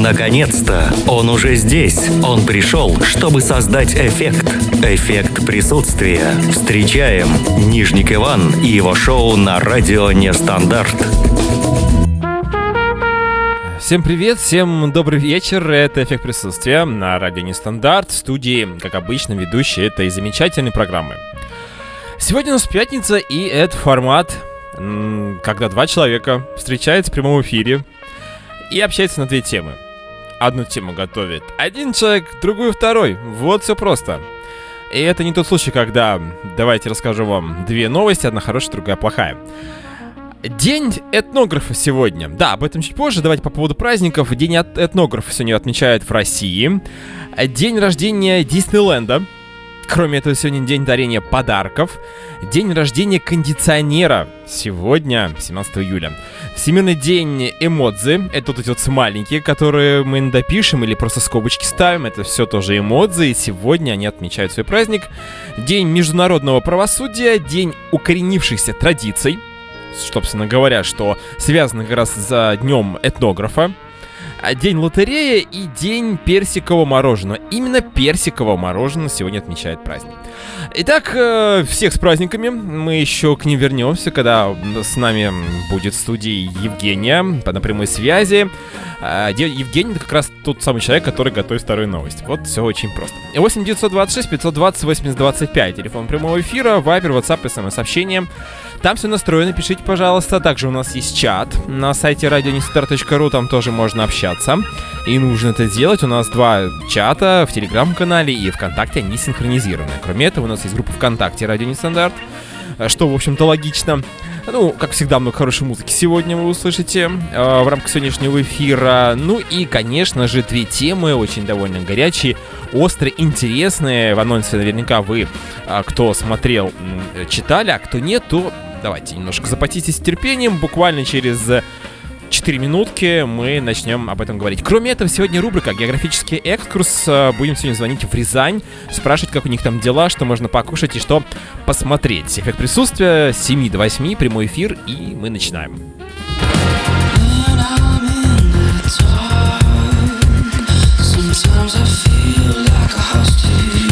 Наконец-то! Он уже здесь. Он пришел, чтобы создать эффект. Эффект присутствия. Встречаем Нижник Иван и его шоу на радио Нестандарт. Всем привет, всем добрый вечер. Это «Эффект присутствия» на радио Нестандарт. В студии, как обычно, ведущий этой замечательной программы. Сегодня у нас пятница, и это формат, когда два человека встречаются в прямом эфире и общаются на две темы – одну тему готовит один человек, другую второй. Вот все просто. И это не тот случай, когда, давайте расскажу вам две новости, одна хорошая, другая плохая. День этнографа сегодня. Да, об этом чуть позже. Давайте по поводу праздников. День этнографа сегодня отмечают в России. День рождения Диснейленда. Кроме этого, сегодня день дарения подарков. День рождения кондиционера. Сегодня, 17 июля. Всемирный день эмодзи. Это вот эти вот маленькие, которые мы допишем или просто скобочки ставим. Это все тоже эмодзи. И сегодня они отмечают свой праздник. День международного правосудия. День укоренившихся традиций. Собственно говоря, что связано как раз за днем этнографа. А день лотереи и день персикового мороженого. Именно персикового мороженого сегодня отмечает праздник. Итак, э, всех с праздниками. Мы еще к ним вернемся, когда с нами будет в студии Евгения на прямой связи. А, Евгений это как раз тот самый человек, который готовит вторую новость. Вот все очень просто. 8 926 520 80 25. Телефон прямого эфира, вайбер, ватсап, смс-сообщение. Там все настроено, пишите, пожалуйста. Также у нас есть чат на сайте radionistar.ru, там тоже можно общаться. И нужно это делать. У нас два чата в Телеграм-канале и ВКонтакте, они синхронизированы. Кроме этого, у нас есть группа ВКонтакте «Радио Нестандарт», что, в общем-то, логично. Ну, как всегда, много хорошей музыки сегодня вы услышите э, в рамках сегодняшнего эфира. Ну и, конечно же, две темы очень довольно горячие, острые, интересные. В анонсе наверняка вы, э, кто смотрел, э, читали, а кто нет, то давайте немножко запаситесь терпением. Буквально через 4 минутки мы начнем об этом говорить. Кроме этого, сегодня рубрика «Географический экскурс». Будем сегодня звонить в Рязань, спрашивать, как у них там дела, что можно покушать и что посмотреть. Эффект присутствия с 7 до 8, прямой эфир, и мы начинаем. Sometimes I feel like a hostage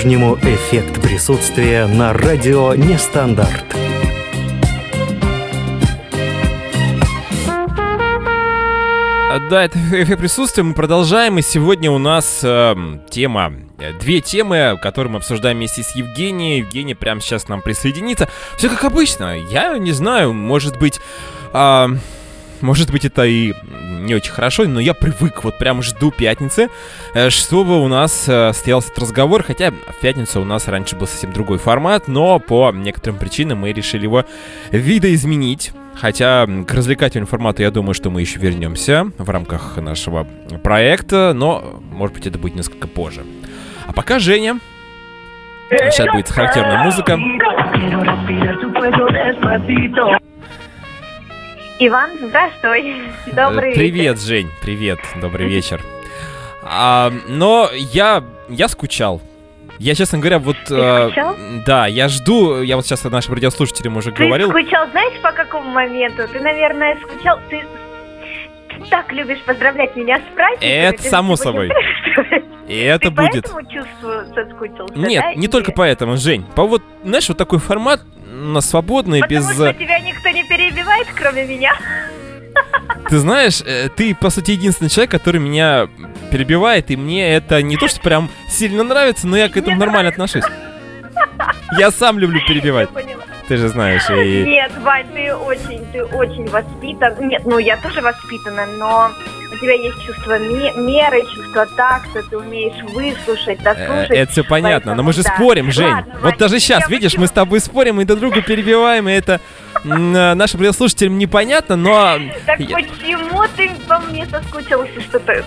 по-прежнему эффект присутствия на радио Нестандарт. Да, это эффект присутствия. Мы продолжаем. И сегодня у нас э, тема, две темы, которые мы обсуждаем вместе с Евгенией. Евгений прямо сейчас к нам присоединится. Все как обычно. Я не знаю, может быть... Э, может быть, это и не очень хорошо, но я привык, вот прям жду пятницы, э, чтобы у нас э, стоялся этот разговор, хотя в пятницу у нас раньше был совсем другой формат, но по некоторым причинам мы решили его видоизменить. Хотя к развлекательному формату я думаю, что мы еще вернемся в рамках нашего проекта, но, может быть, это будет несколько позже. А пока Женя. Сейчас будет характерная музыка. Иван, здравствуй. Добрый Привет, вечер. Жень. Привет. Добрый вечер. А, но я, я скучал. Я, честно говоря, вот... Э, да, я жду, я вот сейчас нашим радиослушателям уже ты говорил. Ты скучал, знаешь, по какому моменту? Ты, наверное, скучал... Ты, ты так любишь поздравлять меня с праздником. Это само собой. И это ты будет. поэтому чувствую, соскучился, Нет, да? не только поэтому, Жень. По вот, знаешь, вот такой формат на свободный, Потому без... Потому что тебя никто не перебивает, кроме меня. Ты знаешь, э, ты, по сути, единственный человек, который меня перебивает, и мне это не то, что прям сильно нравится, но я к этому нормально отношусь. Я сам люблю перебивать. Ты же знаешь. И... Нет, Вань, ты очень, ты очень воспитан. Нет, ну я тоже воспитана, но у тебя есть чувство меры, чувство такта, ты умеешь выслушать, э, дослушать. Это все понятно, но мы же спорим, Жень. вот даже сейчас, видишь, мы с тобой спорим и друг друга перебиваем, и это нашим радиослушателям непонятно, но... Так почему ты по мне соскучился? Что-то,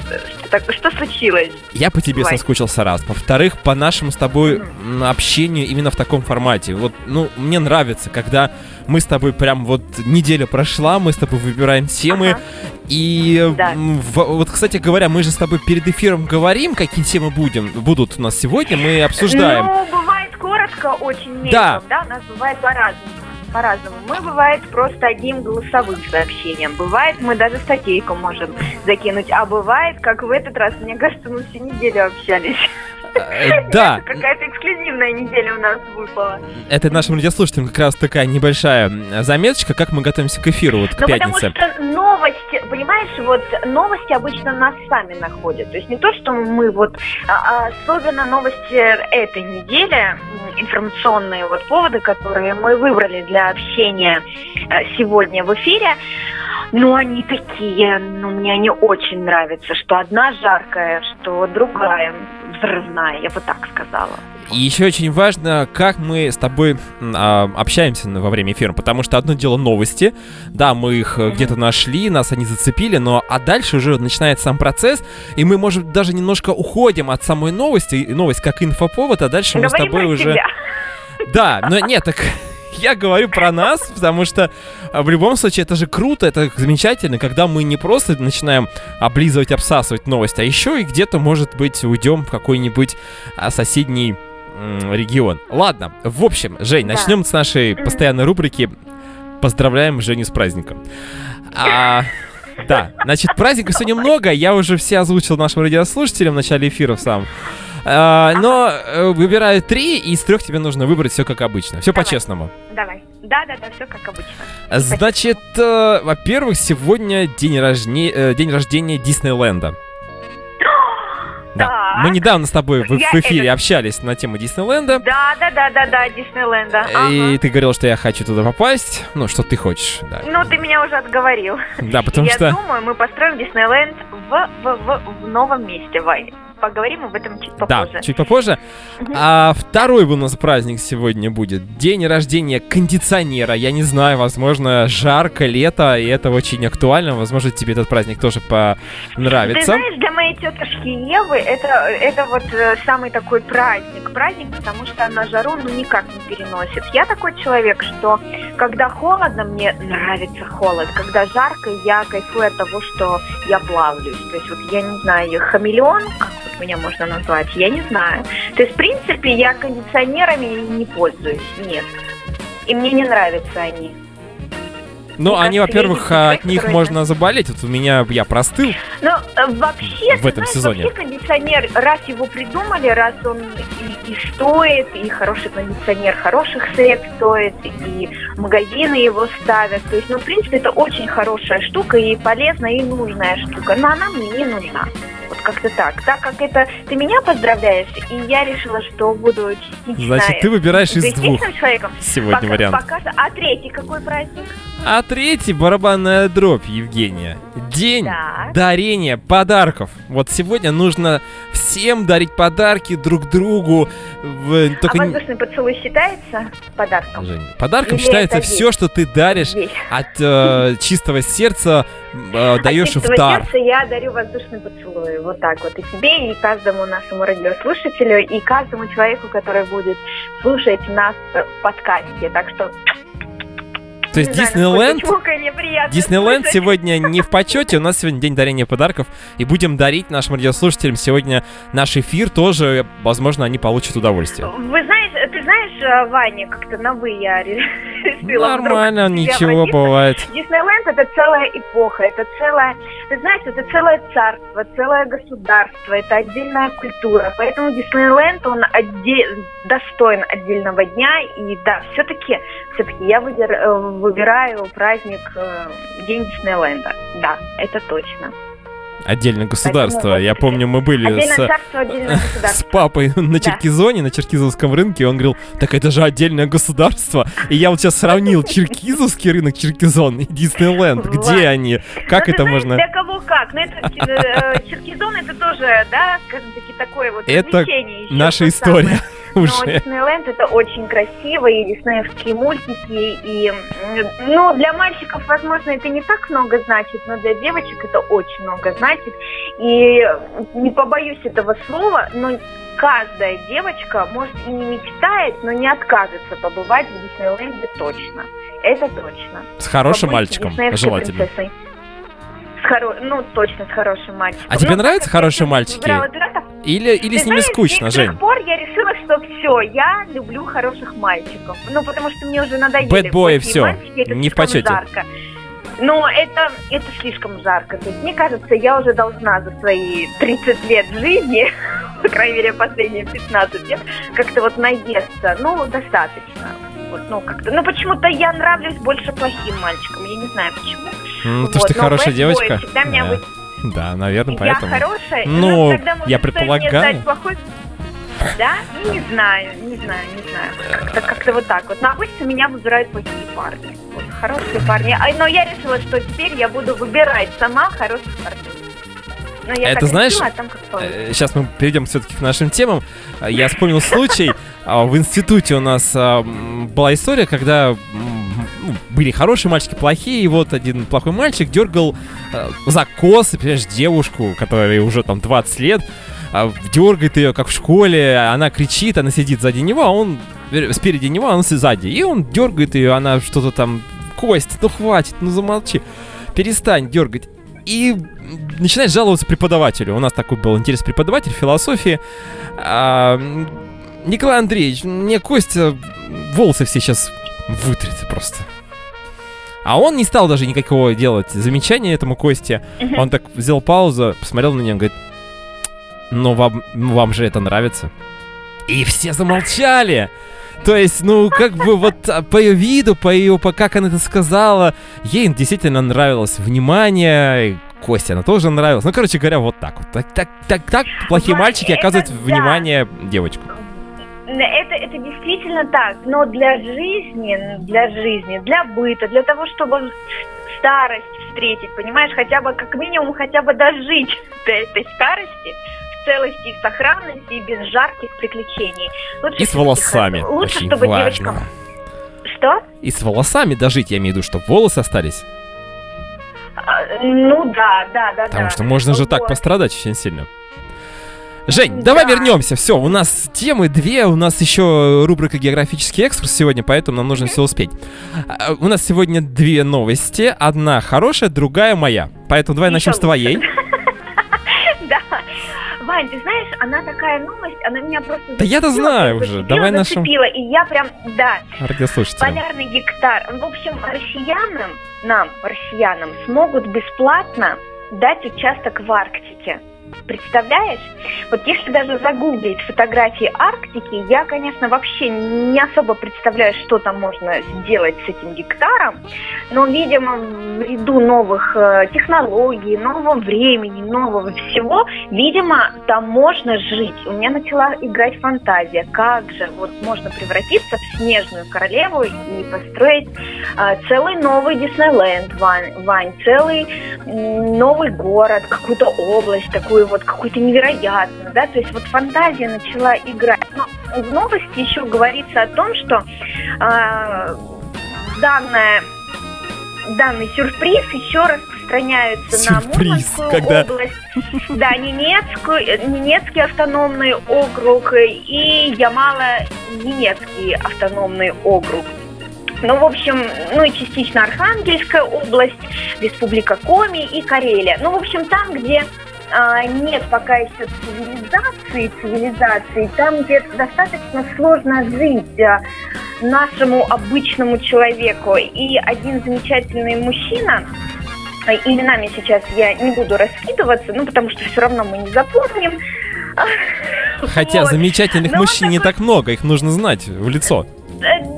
что, что случилось? Я по тебе соскучился раз. Во-вторых, по нашему с тобой общению именно в таком формате. Вот, ну, мне нравится, когда мы с тобой прям вот неделя прошла, мы с тобой выбираем темы, и вот, кстати говоря, мы же с тобой перед эфиром говорим, какие темы будем, будут у нас сегодня, мы обсуждаем. Ну, бывает коротко очень мелко, да, да у нас бывает по-разному по-разному. Мы, бывает, просто одним голосовым сообщением. Бывает, мы даже статейку можем закинуть. А бывает, как в этот раз, мне кажется, мы всю неделю общались. Э, да. Какая-то эксклюзивная неделя у нас выпала. Это нашим радиослушателям как раз такая небольшая заметочка, как мы готовимся к эфиру вот к ну, пятнице. потому что новости, понимаешь, вот новости обычно нас сами находят. То есть не то, что мы вот, а, а особенно новости этой недели, информационные вот поводы, которые мы выбрали для общения э, сегодня в эфире, ну, они такие, ну, мне они очень нравятся, что одна жаркая, что другая взрывная, я бы так сказала. И еще очень важно, как мы с тобой а, общаемся во время эфира, потому что одно дело новости, да, мы их mm-hmm. где-то нашли, нас они зацепили, но а дальше уже начинается сам процесс, и мы, может, даже немножко уходим от самой новости, новость как инфоповод, а дальше мы Говорим с тобой уже... Себя. Да, но нет, так я говорю про нас, потому что а, в любом случае это же круто, это замечательно, когда мы не просто начинаем облизывать, обсасывать новость, а еще и где-то, может быть, уйдем в какой-нибудь а, соседний регион. Ладно, в общем, Жень, да. начнем с нашей постоянной рубрики «Поздравляем Женю с праздником». А, да, значит, праздников сегодня много, я уже все озвучил нашим радиослушателям в начале эфира сам. А, но э, выбираю три, и из трех тебе нужно выбрать все как обычно. Все по-честному. Давай. Да, да, да, все как обычно. Значит, э, во-первых, сегодня день, рожне... э, день рождения Диснейленда. Да. Мы недавно с тобой в, в эфире это... общались на тему Диснейленда. Да, да, да, да, да, Диснейленда. И ага. ты говорил, что я хочу туда попасть. Ну, что ты хочешь, да. Ну, ты меня уже отговорил. Да, потому я что... Я думаю, мы построим Диснейленд в, в, в, в новом месте, Вай поговорим об этом чуть попозже. Да, чуть попозже. А второй у нас праздник сегодня будет. День рождения кондиционера. Я не знаю, возможно, жарко, лето, и это очень актуально. Возможно, тебе этот праздник тоже понравится. Ты знаешь, для моей тетушки Евы это, это вот э, самый такой праздник. Праздник, потому что она жару ну никак не переносит. Я такой человек, что когда холодно, мне нравится холод. Когда жарко, я кайфую от того, что я плавлюсь. То есть вот я не знаю, хамелеон, как меня можно назвать, я не знаю. То есть, в принципе, я кондиционерами не пользуюсь, нет. И мне не нравятся они. Ну, они, во-первых, от них можно заболеть. Вот у меня я простыл. Ну, э, вообще, В этом знаешь, сезоне. вообще кондиционер, раз его придумали, раз он и, и стоит, и хороший кондиционер хороших средств стоит, и магазины его ставят. То есть, ну, в принципе, это очень хорошая штука и полезная, и нужная штука. Но она мне не нужна. Вот как-то так. Так как это ты меня поздравляешь, и я решила, что буду частично Значит, ты выбираешь из двух человеком. сегодня Пока- вариант. пока А третий какой праздник? А третий барабанная дробь, Евгения. День Да. дарения подарков. Вот сегодня нужно всем дарить подарки друг другу. В- Только а воздушный поцелуй считается подарком? Жень, подарком Или считается все, что ты даришь Есть. от э, чистого сердца, э, даешь От в дар. сердца я дарю воздушный поцелуй. Вот так вот. И тебе, и каждому нашему радиослушателю, и каждому человеку, который будет слушать нас э, в подкасте. Так что... То есть Диснейленд Диснейленд сегодня не в почете, у нас сегодня день дарения подарков, и будем дарить нашим радиослушателям сегодня наш эфир. Тоже, возможно, они получат удовольствие. Вы знаешь, ты знаешь, э, Ваня, как-то на вы я ре- решила Нормально, ничего бывает. Диснейленд это целая эпоха, это целая, ты знаешь, это целое царство, целое государство, это отдельная культура. Поэтому Диснейленд, он отде- достоин отдельного дня. И да, все-таки, все-таки я выбер- э, выбираю праздник э, День Диснейленда. Да, это точно. Отдельное государство. Поэтому Я помню, мы были с, царство, с папой на Черкизоне, на Черкизовском рынке, и он говорил, так это же отдельное государство. И я вот сейчас сравнил Черкизовский рынок Черкизон и Диснейленд. Где они? Как это можно... Для кого как? Ну, это э, Черкизон, это тоже, да, скажем таки, такое вот Это Наша то история Но уже. Диснейленд это очень красиво, и диснеевские мультики, и, ну, для мальчиков, возможно, это не так много значит, но для девочек это очень много значит. И не побоюсь этого слова, но каждая девочка, может, и не мечтает, но не откажется побывать в Диснейленде точно. Это точно. С хорошим Побудьте мальчиком, желательно. принцессой. С хоро... Ну, точно, с хорошим мальчиком. А тебе Ну, нравятся хорошие мальчики? выбирала Или, или ты с ними знаешь, скучно, с Жень? пор я решила, что все, я люблю хороших мальчиков. Ну, потому что мне уже надоели. Бэтбои, всё, мальчики, это не в почете. жарко. Но это, это слишком жарко. То есть, мне кажется, я уже должна за свои 30 лет жизни, по крайней мере, последние 15 лет, как-то вот наесться. Ну, достаточно. Вот, ну, как-то. Ну, почему-то я нравлюсь больше плохим мальчикам. Я не знаю почему. Ну, ты Вот, что, но хорошая девочка? всегда меня вы- Да, наверное, я поэтому. хорошая. Ну, тогда, может, я стоит мне предполагаю. стать плохой? Да? Ну, не знаю, не знаю, не знаю. Как-то, как-то вот так вот. Но обычно меня выбирают плохие парни. Вот, хорошие парни. А, но я решила, что теперь я буду выбирать сама хороших парней. Но я Это знаешь, решила, а там получится. Сейчас мы перейдем все-таки к нашим темам. А, Я вспомнил случай. а, В институте у нас а, была история, когда ну, были хорошие мальчики, плохие, и вот один плохой мальчик дергал а, за косы, понимаешь, девушку, которой уже там 20 лет, а, дергает ее, как в школе, она кричит, она сидит сзади него, а он э, спереди него, а он сзади. И он дергает ее, она что-то там, Кость, ну хватит, ну замолчи, перестань дергать. И начинает жаловаться преподавателю. У нас такой был интересный преподаватель философии. А, Николай Андреевич, мне Костя волосы все сейчас вытрет просто. А он не стал даже никакого делать замечания этому Косте. Он так взял паузу, посмотрел на нее говорит, ну вам, ну, вам же это нравится. И все замолчали. То есть, ну, как бы вот а, по ее виду, по ее, по как она это сказала, ей действительно нравилось внимание, Косте она тоже нравилась. Ну, короче говоря, вот так вот. Так, так, так, так плохие Вань, мальчики это оказывают да. внимание девочкам. Это, это действительно так, но для жизни, для жизни, для быта, для того, чтобы старость встретить, понимаешь, хотя бы как минимум хотя бы дожить до этой старости целости и сохранности и без жарких приключений. Лучше И с волосами. хорошо. Лучше, Очень чтобы важно. девочкам... Что? И с волосами дожить, я имею в виду, чтобы волосы остались. А, ну да, да, да, Потому да. что можно же так Вот. пострадать очень сильно. Жень, давай Да. вернемся. Все, у нас темы две, у нас еще рубрика географический экскурс сегодня, поэтому нам нужно все успеть. А, У нас сегодня две новости. Одна хорошая, другая моя. Поэтому давай начнем с твоей. Вань, ты знаешь, она такая новость, она меня просто... Да я-то знаю уже, давай нашим... И я прям, да. Радиослушателям. Полярный гектар. В общем, россиянам, нам, россиянам, смогут бесплатно дать участок в Арктике. Представляешь? Вот если даже загуглить фотографии Арктики, я, конечно, вообще не особо представляю, что там можно сделать с этим гектаром, но, видимо, в ряду новых э, технологий, нового времени, нового всего, видимо, там можно жить. У меня начала играть фантазия, как же вот можно превратиться в снежную королеву и построить э, целый новый Диснейленд, Вань, Вань целый э, новый город, какую-то область такую вот какую-то невероятную, да, то есть вот фантазия начала играть. Но в новости еще говорится о том, что э, данная данный сюрприз еще распространяется сюрприз, на Мурманскую когда... область, да, немецкую, немецкий автономный округ и Ямало-немецкий автономный округ. Ну, в общем, ну и частично Архангельская область, Республика Коми и Карелия. Ну, в общем, там, где а, нет пока еще цивилизации, цивилизации, там, где достаточно сложно жить а, нашему обычному человеку. И один замечательный мужчина, а, именами сейчас я не буду раскидываться, ну, потому что все равно мы не запомним. Хотя вот. замечательных Но мужчин не так много, их нужно знать в лицо.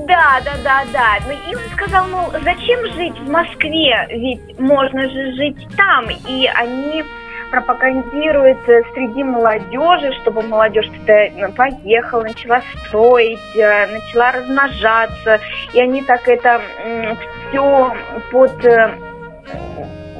Да, да, да, да. Ну, и он сказал, ну, зачем жить в Москве, ведь можно же жить там. И они пропагандирует э, среди молодежи, чтобы молодежь туда поехала, начала строить, э, начала размножаться. И они так это все под э,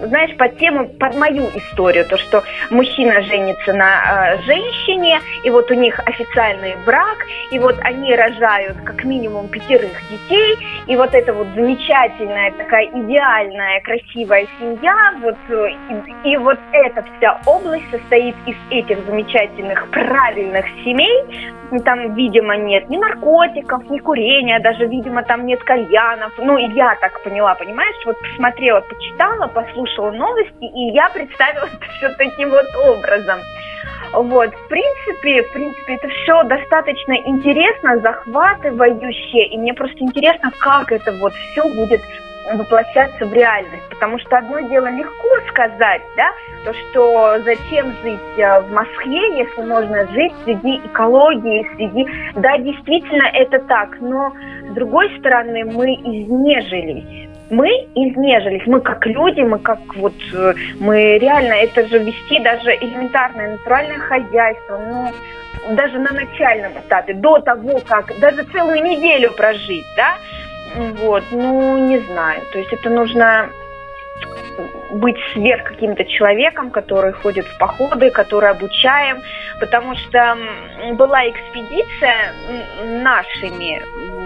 знаешь, под тему, под мою историю, то, что мужчина женится на э, женщине, и вот у них официальный брак, и вот они рожают как минимум пятерых детей, и вот это вот замечательная такая идеальная, красивая семья, вот, э, и, и вот эта вся область состоит из этих замечательных, правильных семей, там, видимо, нет ни наркотиков, ни курения, даже, видимо, там нет кальянов, ну, я так поняла, понимаешь, вот посмотрела, почитала, послушала, слушала новости, и я представила это все таким вот образом. Вот, в принципе, в принципе, это все достаточно интересно, захватывающе, и мне просто интересно, как это вот все будет воплощаться в реальность. Потому что одно дело легко сказать, да, то, что зачем жить э, в Москве, если можно жить среди экологии, среди... Да, действительно, это так, но с другой стороны, мы изнежились мы изнежились, мы как люди, мы как вот, э, мы реально, это же вести даже элементарное натуральное хозяйство, ну, даже на начальном этапе, до того, как даже целую неделю прожить, да, вот, ну, не знаю, то есть это нужно быть сверх каким-то человеком, который ходит в походы, который обучаем, потому что была экспедиция нашими,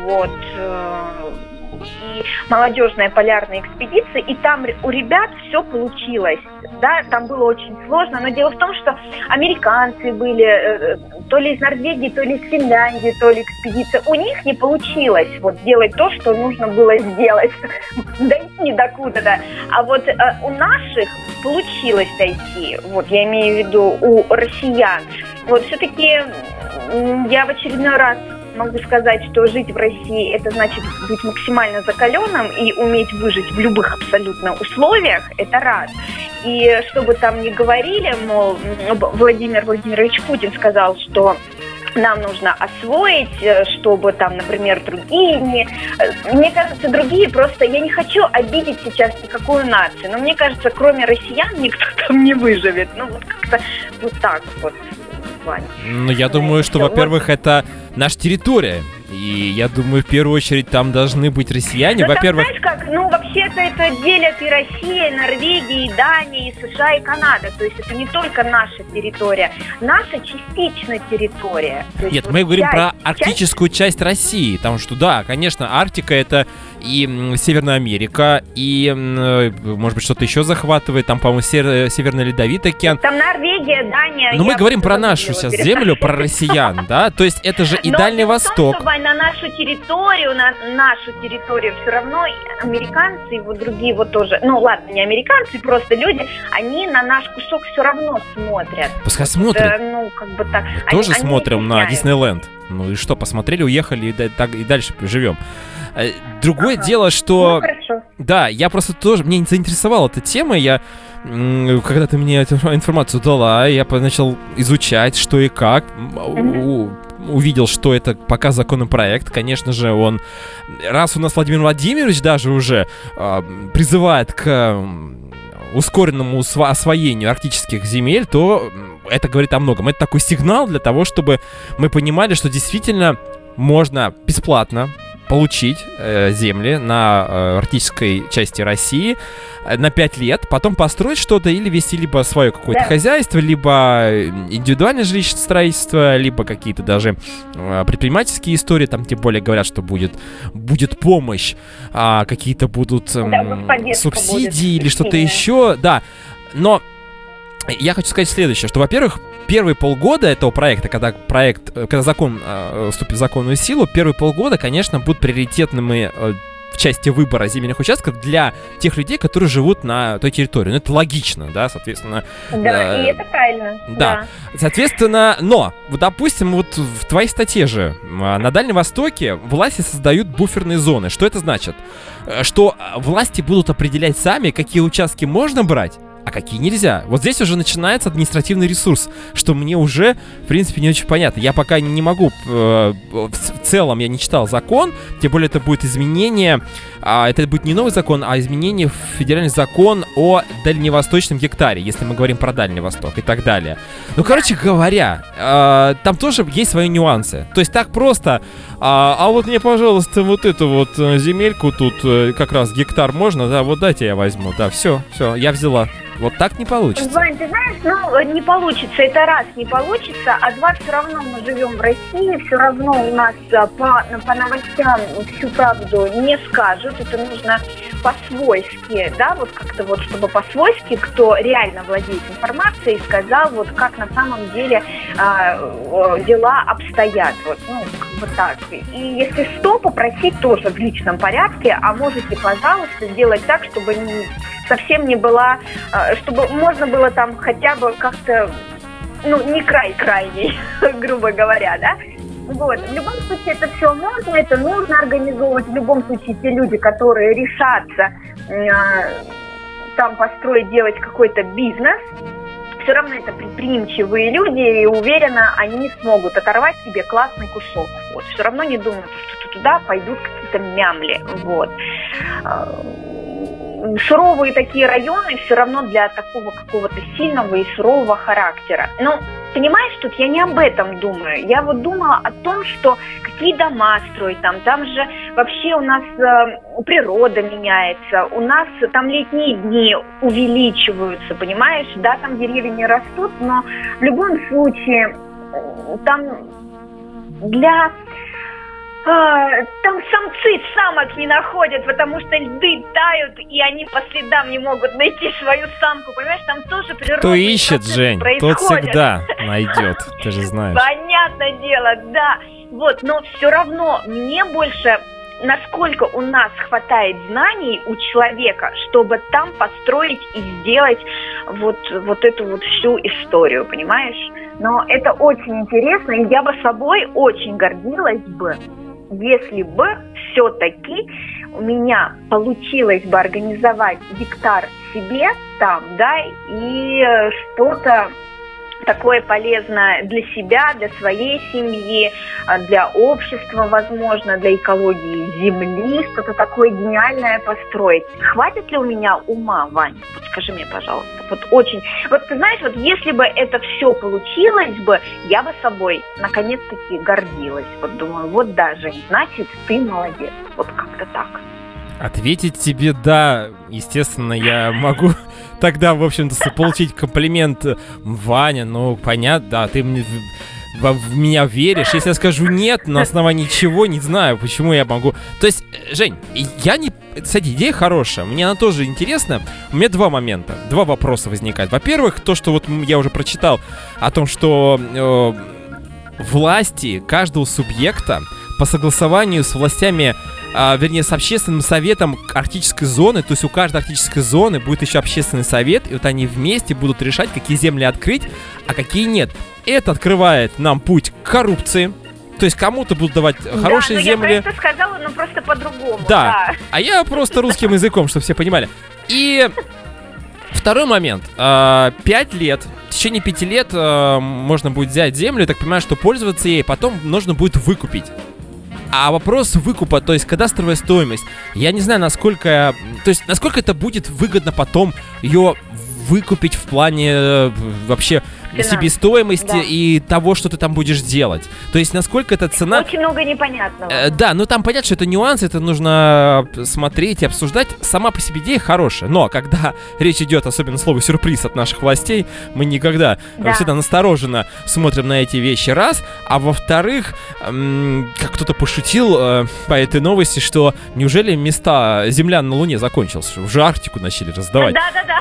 вот, э, и молодежная полярная экспедиция, и там у ребят все получилось. Да, там было очень сложно, но дело в том, что американцы были э, то ли из Норвегии, то ли из Финляндии, то ли экспедиция. У них не получилось вот сделать то, что нужно было сделать, дойти до куда-то. А вот э, у наших получилось дойти. Вот я имею в виду у россиян. Вот все-таки я в очередной раз могу сказать, что жить в России это значит быть максимально закаленным и уметь выжить в любых абсолютно условиях, это раз. И чтобы там не говорили, мол, Владимир Владимирович Путин сказал, что нам нужно освоить, э, чтобы там, например, другие не... Э, мне кажется, другие просто... Я не хочу обидеть сейчас никакую нацию, но мне кажется, кроме россиян никто там не выживет. Ну, вот как-то вот так вот. Вань. Ну, я думаю, что, во-первых, это наша территория. И я думаю, в первую очередь там должны быть россияне. Ну, Во-первых... Знаешь как, ну вообще-то это делят и Россия, и Норвегия, и Дания, и США, и Канада. То есть это не только наша территория. Наша частично территория. Нет, вот мы говорим часть, про арктическую часть... часть России. Потому что, да, конечно, Арктика это и Северная Америка, и, э, может быть, что-то еще захватывает. Там, по-моему, Северный Ледовитый океан. Там Норвегия, Дания. Но мы говорим про нашу сейчас землю, про россиян, да? То есть это же и Дальний Восток. На нашу территорию, на нашу территорию все равно американцы и вот другие вот тоже, ну ладно, не американцы, просто люди, они на наш кусок все равно смотрят. Пускай смотрят. Да, ну, как бы так. Мы тоже они смотрим на Диснейленд. Ну и что, посмотрели, уехали и, так, и дальше живем. Э, другое ага. дело, что... Ну, да, я просто тоже... Мне заинтересовала эта тема, я... Когда ты мне эту информацию дала, я начал изучать, что и как. Mm-hmm. Увидел, что это пока законопроект. Конечно же, он... Раз у нас Владимир Владимирович даже уже э, призывает к ускоренному освоению арктических земель, то это говорит о многом. Это такой сигнал для того, чтобы мы понимали, что действительно можно бесплатно получить э, земли на э, арктической части России э, на 5 лет, потом построить что-то или вести либо свое какое-то да. хозяйство, либо э, индивидуальное жилищное строительство, либо какие-то даже э, предпринимательские истории, там тем более говорят, что будет, будет помощь, э, какие-то будут э, да, субсидии будет. или что-то еще, да, но я хочу сказать следующее, что, во-первых, первые полгода этого проекта, когда проект, э, когда закон э, вступит в законную силу, первые полгода, конечно, будут приоритетными э, в части выбора земельных участков для тех людей, которые живут на той территории. Ну, это логично, да, соответственно. Да, э, и это правильно. Да. да. Соответственно, но, вот, допустим, вот в твоей статье же а, на Дальнем Востоке власти создают буферные зоны. Что это значит? Э, что власти будут определять сами, какие участки можно брать, а какие нельзя. Вот здесь уже начинается административный ресурс, что мне уже, в принципе, не очень понятно. Я пока не могу, э, в целом я не читал закон, тем более это будет изменение, а, это будет не новый закон, а изменение в федеральный закон о дальневосточном гектаре, если мы говорим про Дальний Восток и так далее. Ну, короче говоря, э, там тоже есть свои нюансы. То есть так просто, а, а вот мне, пожалуйста, вот эту вот э, земельку тут э, как раз гектар можно, да, вот дайте я возьму, да, все, все, я взяла. Вот так не получится. Вань, ты знаешь, ну, не получится. Это раз, не получится. А два, все равно мы живем в России. Все равно у нас по, по новостям всю правду не скажут. Это нужно по-свойски, да, вот как-то вот, чтобы по-свойски, кто реально владеет информацией, сказал, вот как на самом деле э, дела обстоят. Вот, ну, как бы так. И если что, попросить тоже в личном порядке, а можете, пожалуйста, сделать так, чтобы не совсем не была, а, чтобы можно было там хотя бы как-то, ну, не край крайний, грубо говоря, да, вот. В любом случае, это все можно, это нужно организовывать. В любом случае, те люди, которые решатся э, там построить, делать какой-то бизнес, все равно это предприимчивые люди, и уверена, они смогут оторвать себе классный кусок. Вот. Все равно не думают, что туда пойдут какие-то мямли. Вот а, суровые такие районы все равно для такого какого-то сильного и сурового характера. Но понимаешь, тут я не об этом думаю. Я вот думала о том, что какие дома строить там. Там же вообще у нас э, природа меняется, у нас там летние дни увеличиваются, понимаешь? Да, там деревья не растут, но в любом случае там для а, там самцы самок не находят, потому что льды тают, и они по следам не могут найти свою самку. Понимаешь, там тоже природа. Кто ищет, Жень, происходит. тот всегда найдет, ты же знаешь. Понятное дело, да. Вот, но все равно мне больше насколько у нас хватает знаний у человека, чтобы там построить и сделать вот, вот эту вот всю историю, понимаешь? Но это очень интересно, и я бы собой очень гордилась бы, если бы все-таки у меня получилось бы организовать гектар себе там, да, и что-то такое полезное для себя, для своей семьи, а, для общества, возможно, для экологии Земли, что-то такое гениальное построить. Хватит ли у меня ума, Вань? Вот скажи мне, пожалуйста. Вот очень... Вот ты знаешь, вот если бы это все получилось бы, я бы собой наконец-таки гордилась. Вот думаю, вот даже, значит, ты молодец. Вот как-то так. Ответить тебе да, естественно, я могу тогда, в общем-то, получить комплимент Ваня, ну, понятно, да, ты мне в, в меня веришь. Если я скажу нет, на основании чего, не знаю, почему я могу. То есть, Жень, я не... Кстати, идея хорошая, мне она тоже интересна. У меня два момента, два вопроса возникают. Во-первых, то, что вот я уже прочитал о том, что э, власти каждого субъекта по согласованию с властями, а, вернее, с общественным советом арктической зоны, то есть у каждой арктической зоны будет еще общественный совет, и вот они вместе будут решать, какие земли открыть, а какие нет. Это открывает нам путь к коррупции, то есть кому-то будут давать хорошие да, земли. Я про это сказала, но просто по-другому. Да. да. А я просто русским языком, чтобы все понимали. И второй момент. А, пять лет. В течение пяти лет а, можно будет взять землю, я так понимаю, что пользоваться ей, потом нужно будет выкупить. А вопрос выкупа, то есть кадастровая стоимость, я не знаю, насколько, то есть насколько это будет выгодно потом ее выкупить в плане э, вообще Цена. себестоимости Да. и того, что ты там будешь делать. То есть насколько эта цена... Очень много непонятного. Э, да, ну там понятно, что это нюансы, это нужно смотреть и обсуждать. Сама по себе идея хорошая, но когда речь идет, особенно слово сюрприз от наших властей, мы никогда э, Да. всегда настороженно смотрим на эти вещи, раз. А во-вторых, м, как кто-то пошутил э, по этой новости, что неужели места землян на Луне закончились, уже Арктику начали раздавать. Да-да-да.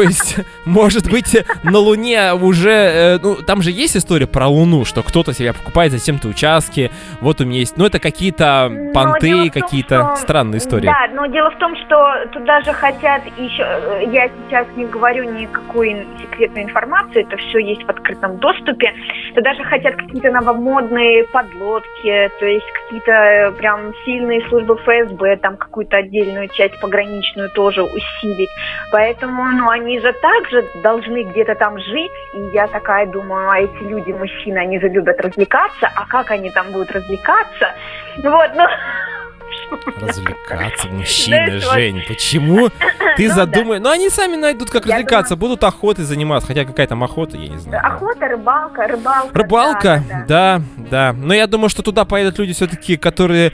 То есть, может быть, на Луне уже... э, ну, там же есть история про Луну, что кто-то себя покупает за тем-то участки. Вот у меня есть... Ну, это какие-то Но понты, какие-то странные истории. Да, но дело в том, что туда же хотят еще... э, Я сейчас не говорю никакой секретной информации, это все есть в открытом доступе. Туда же хотят какие-то новомодные подлодки, то есть какие-то э, прям сильные службы ФСБ, там какую-то отдельную часть пограничную тоже усилить. Поэтому, ну, они же также должны где-то там жить. И я такая думаю, а эти люди, мужчины, они же любят развлекаться, а как они там будут развлекаться? Вот, ну... Развлекаться, мужчины, Жень, почему ты Ну, задумаешь? Ну, они сами найдут, как Я развлекаться, будут охотой заниматься, хотя какая там охота, я не знаю. Охота, рыбалка, рыбалка. Рыбалка, да, да. Но я думаю, что туда поедут люди все-таки, которые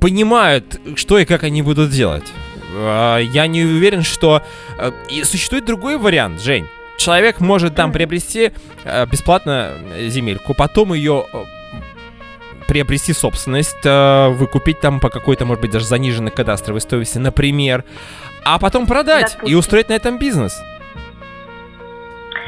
понимают, что и как они будут делать. А, Я не уверен, что... э, И существует другой вариант, Жень. Человек может там приобрести э, бесплатно э, земельку, потом ее приобрести собственность, выкупить там по какой-то, может быть, даже заниженной кадастровой стоимости, например, а потом продать и Допустим. устроить на этом бизнес.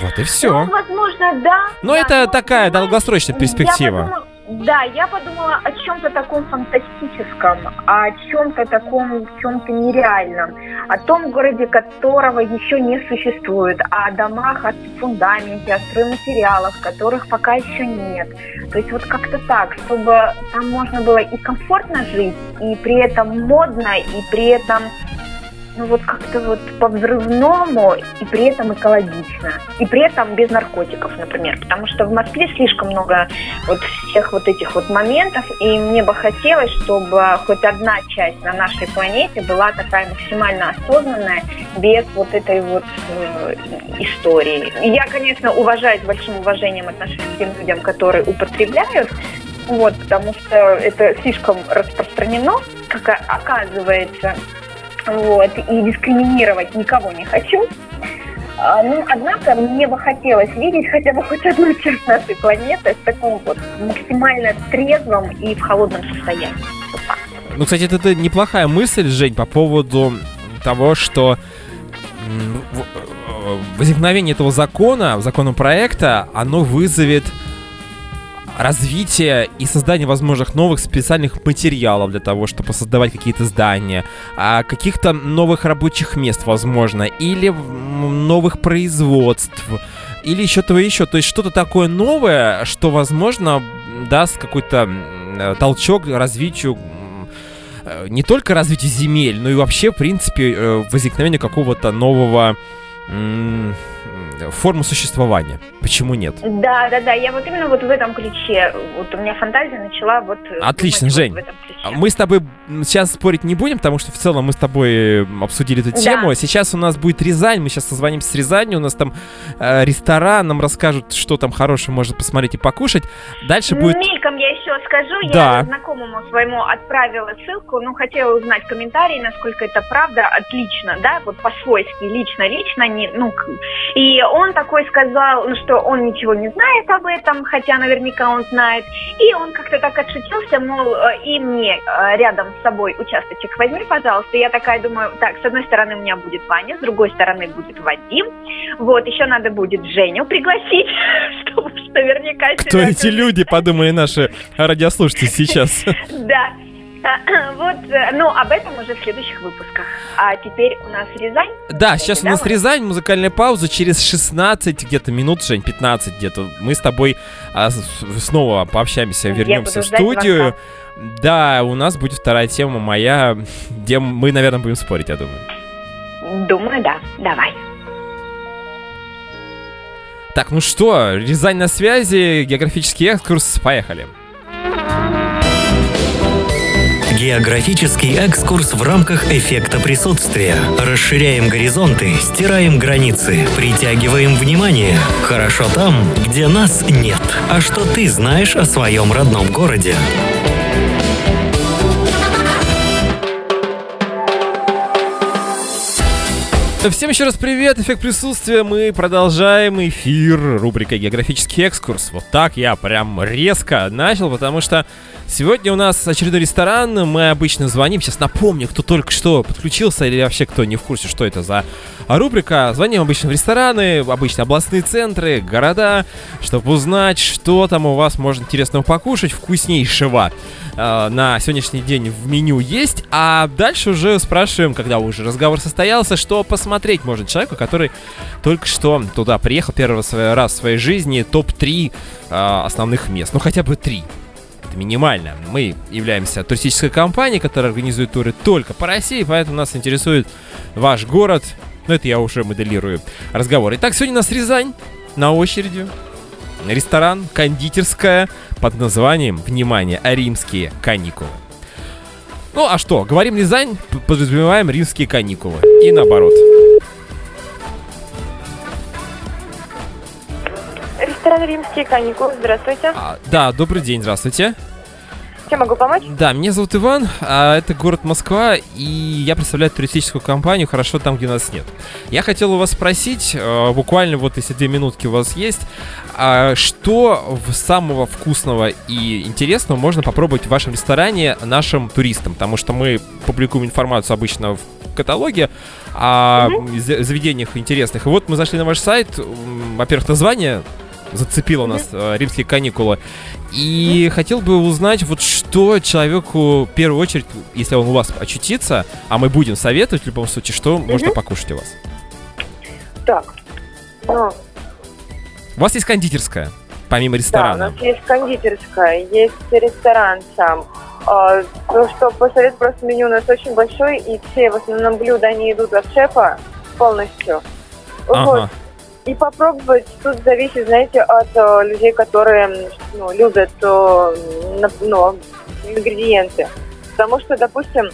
Вот и Ну, все. возможно, да. Но да, это но, такая понимаешь, долгосрочная я перспектива. подумала- да, я подумала о чем-то таком фантастическом, о чем-то таком, в чем-то нереальном, о том городе, которого еще не существует, о домах, о фундаменте, о стройматериалах, которых пока еще нет. То есть вот как-то так, чтобы там можно было и комфортно жить, и при этом модно, и при этом ну вот как-то вот по-взрывному и при этом экологично. И при этом без наркотиков, например. Потому что в Москве слишком много вот всех вот этих вот моментов, и мне бы хотелось, чтобы хоть одна часть на нашей планете была такая максимально осознанная, без вот этой вот э, истории. Я, конечно, уважаю, с большим уважением отношусь к тем людям, которые употребляют, вот, потому что это слишком распространено, как оказывается. Вот, и дискриминировать никого не хочу. А, Ну, однако, мне бы хотелось видеть хотя бы хоть одну часть нашей планеты в таком вот максимально трезвом и в холодном состоянии. Ну, кстати, это, это неплохая мысль, Жень, по поводу того, что э, возникновение этого закона, законопроекта, оно вызовет развитие и создание возможных новых специальных материалов для того, чтобы создавать какие-то здания, а, каких-то новых рабочих мест, возможно, или новых производств, или еще то еще. То есть что-то такое новое, что, возможно, даст какой-то э, толчок развитию э, не только развитию земель, но и вообще, в принципе, э, возникновению какого-то нового м, формы существования. Почему нет? Да, да, да, я вот именно вот в этом ключе, вот у меня фантазия начала вот... э, Отлично, Жень. Вот в этом ключе. А Мы с тобой сейчас спорить не будем, потому что в целом мы с тобой м, обсудили эту Да. тему. Сейчас у нас будет Рязань, мы сейчас созвонимся с Рязанью, у нас там э, ресторан, нам расскажут, что там хорошее можно посмотреть и покушать. Дальше будет... Мельком я еще скажу, Да. я знакомому своему отправила ссылку, ну, хотела узнать комментарий, насколько это правда, отлично, да, вот по-свойски, лично-лично, не, ну, и он такой сказал, ну, что он ничего не знает об этом, хотя наверняка он знает. И он как-то так отшутился, мол, э, и мне э, рядом с собой участочек возьми, пожалуйста. Я такая думаю, так, с одной стороны у меня будет Ваня, с другой стороны будет Вадим. Вот, еще надо будет Женю пригласить, чтобы наверняка... Кто эти люди, подумали наши радиослушатели сейчас? Да. Вот, э, ну, об этом уже в следующих выпусках. А теперь у нас Рязань. Да, сейчас у нас Рязань, музыкальная пауза. Через 16 где-то минут, Жень, 15 где-то, мы с тобой а, снова пообщаемся, вернемся в студию. Да, у нас будет вторая тема моя, где мы, наверное, будем спорить, я думаю. Думаю, да. Давай. Так, ну что, Рязань на связи, географический экскурс, поехали. Географический экскурс в рамках эффекта присутствия. Расширяем горизонты, стираем границы, притягиваем внимание. Хорошо там, где нас нет. А что ты знаешь о своем родном городе? Всем еще раз привет, эффект присутствия. Мы продолжаем эфир рубрика «Географический экскурс». Вот так я прям резко начал, потому что сегодня у нас очередной ресторан. Мы обычно звоним. Сейчас напомню, кто только что подключился или вообще кто не в курсе, что это за рубрика. Звоним обычно в рестораны, обычно областные центры, города, чтобы узнать, что там у вас можно интересного покушать, вкуснейшего э, на сегодняшний день в меню есть. А дальше уже спрашиваем, когда уже разговор состоялся, что посмотреть можно человеку, который только что туда приехал первый раз в своей жизни, топ-3 э, основных мест. Ну, хотя бы три. Это минимально. Мы являемся туристической компанией, которая организует туры только по России, поэтому нас интересует ваш город. Ну, это я уже моделирую разговор. Итак, сегодня у нас Рязань на очереди ресторан, кондитерская под названием, внимание, римские каникулы. Ну а что, говорим Рязань, подразумеваем римские каникулы. И наоборот. Ресторан «Римские каникулы». Здравствуйте. А, да, добрый день, здравствуйте. Чем могу помочь? Да, меня зовут Иван, а это город Москва, и я представляю туристическую компанию «Хорошо там, где нас нет». Я хотел у вас спросить, э, буквально вот если две минутки у вас есть, а что самого вкусного и интересного можно попробовать в вашем ресторане нашим туристам? Потому что мы публикуем информацию обычно в каталоге о угу. заведениях интересных. И вот мы зашли на ваш сайт, во-первых, название зацепило нас э, римские каникулы. И хотел бы узнать, вот что человеку в первую очередь, если он у вас очутится, а мы будем советовать в любом случае, что можно покушать у вас. Так, ну... У вас есть кондитерская, помимо ресторана? Да, у нас есть кондитерская, есть ресторан сам. А, то, что посоветую, просто меню у нас очень большое, и все в основном блюда, они идут от шефа полностью. Ага. Вот. И попробовать тут зависит, знаете, от э, людей, которые ну, любят э, ну, ингредиенты. Потому что, допустим,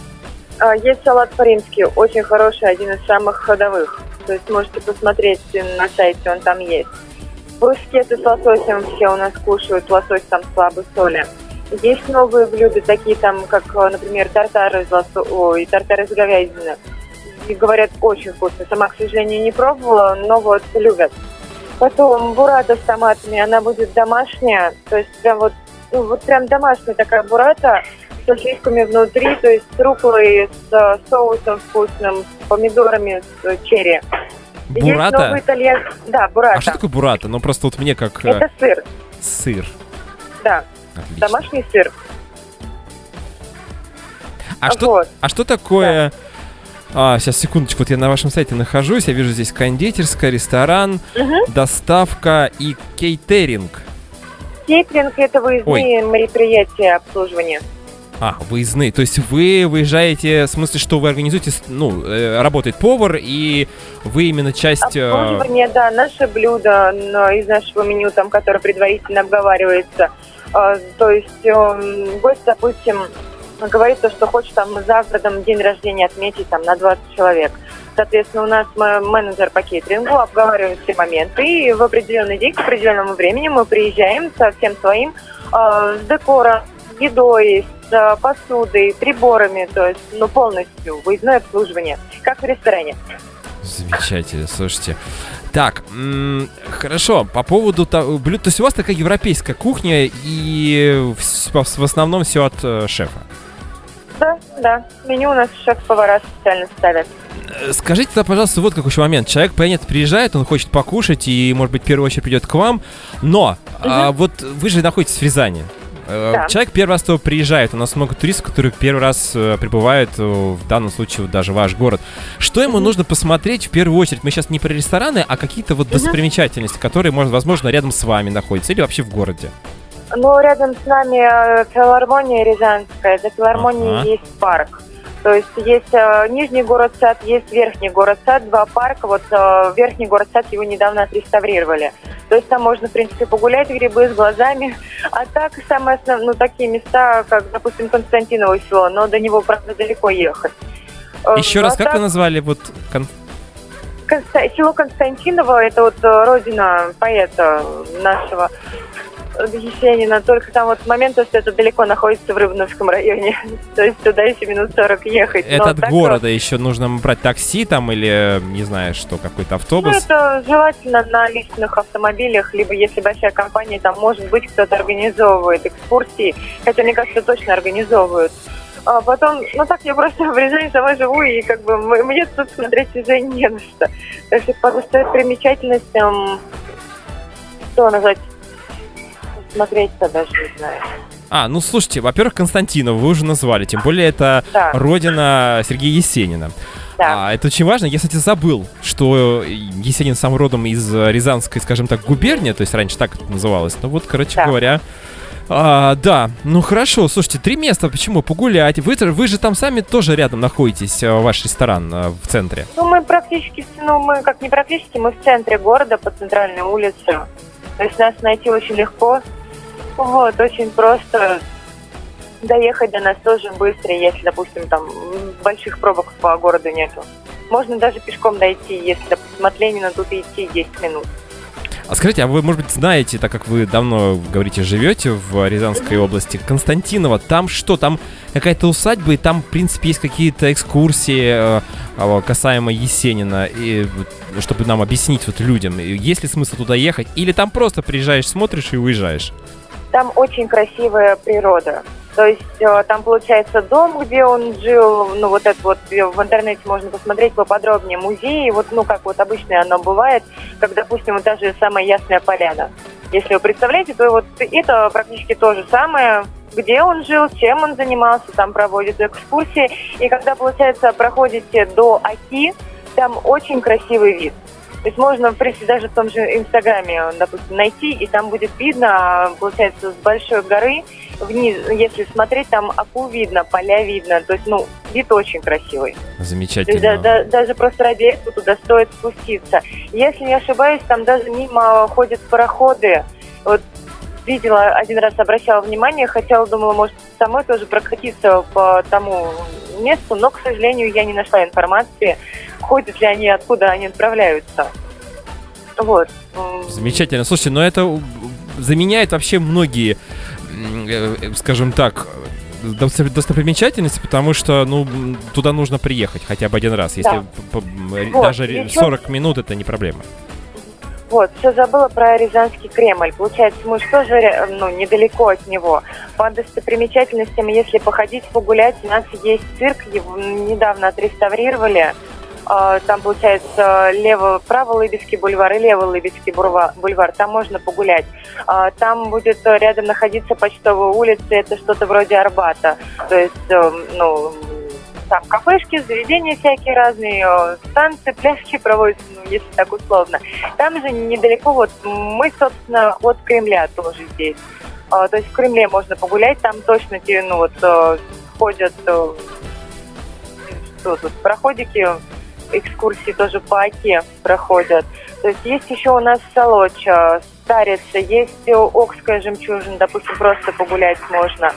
э, есть салат по-римски, очень хороший, один из самых ходовых. То есть можете посмотреть на сайте, он там есть. Брускеты с лососем все у нас кушают, лосось там слабой соли. Есть новые блюда, такие там, как, например, тартары из лосо... Ой, тартары из говядины и говорят, очень вкусно. Сама, к сожалению, не пробовала, но вот любят. Потом бурата с томатами, она будет домашняя, то есть прям вот, ну, вот прям домашняя такая бурата с сосисками внутри, то есть с рукой, с э, соусом вкусным, с помидорами, с э, черри. Бурата? Есть новый итальян... Да, бурата. А что такое бурата? Ну, просто вот мне как... Э, Это сыр. Сыр. Да. Отлично. Домашний сыр. А, вот. что, а что такое... Да а, сейчас, секундочку, вот я на вашем сайте нахожусь, я вижу здесь кондитерская, ресторан, угу. доставка и кейтеринг. Кейтеринг – это выездные Ой. мероприятия обслуживания. А, выездные. То есть вы выезжаете, в смысле, что вы организуете, ну, э, работает повар, и вы именно часть... Э, Обслуживание, да, наше блюдо из нашего меню, там, которое предварительно обговаривается. Э, то есть э, гость, допустим, говорит то, что хочет там за городом день рождения отметить там на 20 человек. Соответственно, у нас менеджер по кейтерингу обговаривает все моменты, и в определенный день к определенному времени мы приезжаем со всем своим э, с декором, едой, с э, посудой, приборами, то есть ну, полностью выездное обслуживание, как в ресторане. Замечательно, слушайте. Так, хорошо, по поводу того, блюд, то есть у вас такая европейская кухня и в, в основном все от э, шефа? Да, да. Меню у нас шеф-повара специально ставят. Э, скажите тогда, пожалуйста, вот какой еще момент. Человек, понятно, приезжает, он хочет покушать и, может быть, в первую очередь придет к вам, но угу. а, вот вы же находитесь в Рязани. Э, да. Человек первый раз туда приезжает. У нас много туристов, которые первый раз э, прибывают, в данном случае даже в ваш город. Что ему mm-hmm. нужно посмотреть в первую очередь? Мы сейчас не про рестораны, а какие-то вот mm-hmm. достопримечательности, которые, может, возможно, рядом с вами находятся или вообще в городе. Ну, рядом с нами филармония Рязанская. За филармонией ага. есть парк. То есть есть э, Нижний город сад, есть Верхний город сад, два парка. Вот э, Верхний город сад его недавно отреставрировали. То есть там можно, в принципе, погулять грибы с глазами. А так, самые основные, ну, такие места, как, допустим, Константиново село, но до него, правда, далеко ехать. Э, Еще а раз, как так... вы назвали вот... Кон... Конста... Село Константиново, это вот э, родина поэта нашего. Есенина, только там вот момент, что это далеко находится в Рыбновском районе. То есть туда еще минут 40 ехать. Это от города еще нужно брать такси там или, не знаю, что, какой-то автобус? Ну, это желательно на личных автомобилях, либо если большая компания, там, может быть, кто-то организовывает экскурсии. Хотя, мне кажется, точно организовывают. А потом, ну так, я просто в Рязани сама живу, и как бы мне тут смотреть уже не на что. Так что по достопримечательностям, что назвать, смотреть-то даже не знаю. А, ну слушайте, во-первых, Константинов вы уже назвали, тем более это да. родина Сергея Есенина. Да. А, это очень важно. Я, кстати, забыл, что Есенин сам родом из Рязанской, скажем так, губернии, то есть раньше так это называлось. Ну вот, короче да. говоря, а, да, ну хорошо, слушайте, три места, почему? Погулять. Вы, вы же там сами тоже рядом находитесь, э, ваш ресторан э, в центре. Ну, мы практически, ну, мы как не практически, мы в центре города, по центральной улице. То есть нас найти очень легко. Вот, очень просто доехать до нас тоже быстро, если, допустим, там больших пробок по городу нету. Можно даже пешком дойти, если, допустим, от Ленина тут идти 10 минут. А скажите, а вы, может быть, знаете, так как вы давно, говорите, живете в Рязанской области, Константинова, там что, там какая-то усадьба, и там, в принципе, есть какие-то экскурсии э, касаемо Есенина, и, чтобы нам объяснить вот людям, есть ли смысл туда ехать, или там просто приезжаешь, смотришь и уезжаешь? Там очень красивая природа. То есть э, там получается дом, где он жил, ну вот это вот в интернете можно посмотреть поподробнее, музей, вот ну как вот обычно оно бывает, как допустим вот та же самая Ясная Поляна. Если вы представляете, то вот это практически то же самое, где он жил, чем он занимался, там проводят экскурсии. И когда, получается, проходите до Аки, там очень красивый вид. То есть можно, в принципе, даже в том же Инстаграме, допустим, найти, и там будет видно, получается, с большой горы вниз, если смотреть, там Аку видно, поля видно. То есть, ну, вид очень красивый. Замечательно. Да, да, даже просто ради этого туда стоит спуститься. Если не ошибаюсь, там даже мимо ходят пароходы. Вот видела, один раз обращала внимание, хотела, думала, может, самой тоже прокатиться по тому месту, но, к сожалению, я не нашла информации, ходят ли они, откуда они отправляются. Вот. Замечательно. Слушайте, но это заменяет вообще многие, э, скажем так, достопримечательности, потому что, ну, туда нужно приехать хотя бы один раз. Если да. вот. даже 40 минут это не проблема. Вот, все забыла про Рязанский Кремль. Получается, мы же тоже ну, недалеко от него. По достопримечательностям, если походить, погулять, у нас есть цирк, его недавно отреставрировали. А, там, получается, лево, право Лыбецкий бульвар и лево Лыбецкий бульвар. Там можно погулять. А, там будет рядом находиться почтовая улица, это что-то вроде Арбата. То есть, э, ну, там кафешки, заведения всякие разные, э, станции, пляжки проводятся, ну, если так условно. Там же недалеко, вот мы, собственно, от Кремля тоже здесь. А, то есть в Кремле можно погулять, там точно те, ну вот, э, ходят, э, что тут, проходики, экскурсии тоже по Оке проходят. То есть есть еще у нас Солоча, Старица, есть Окская жемчужина, допустим, просто погулять можно.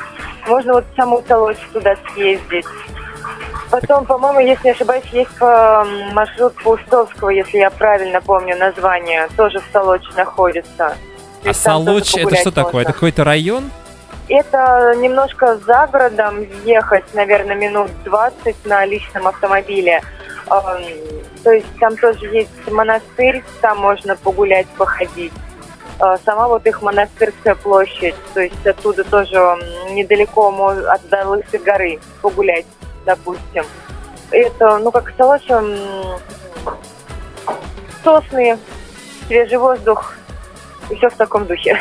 Можно вот саму Солочь туда съездить. Потом, по-моему, если не ошибаюсь, есть маршрут Паустовского, если я правильно помню название, тоже в Солочь находится. А Солочь это что такое? Это какой-то район? Это немножко за городом ехать, наверное, минут 20 на личном автомобиле. То есть там тоже есть монастырь, там можно погулять, походить. Сама вот их монастырская площадь, то есть оттуда тоже недалеко от Далысы горы погулять, допустим. Это, ну, как Солоча, сосны, свежий воздух, и все в таком духе.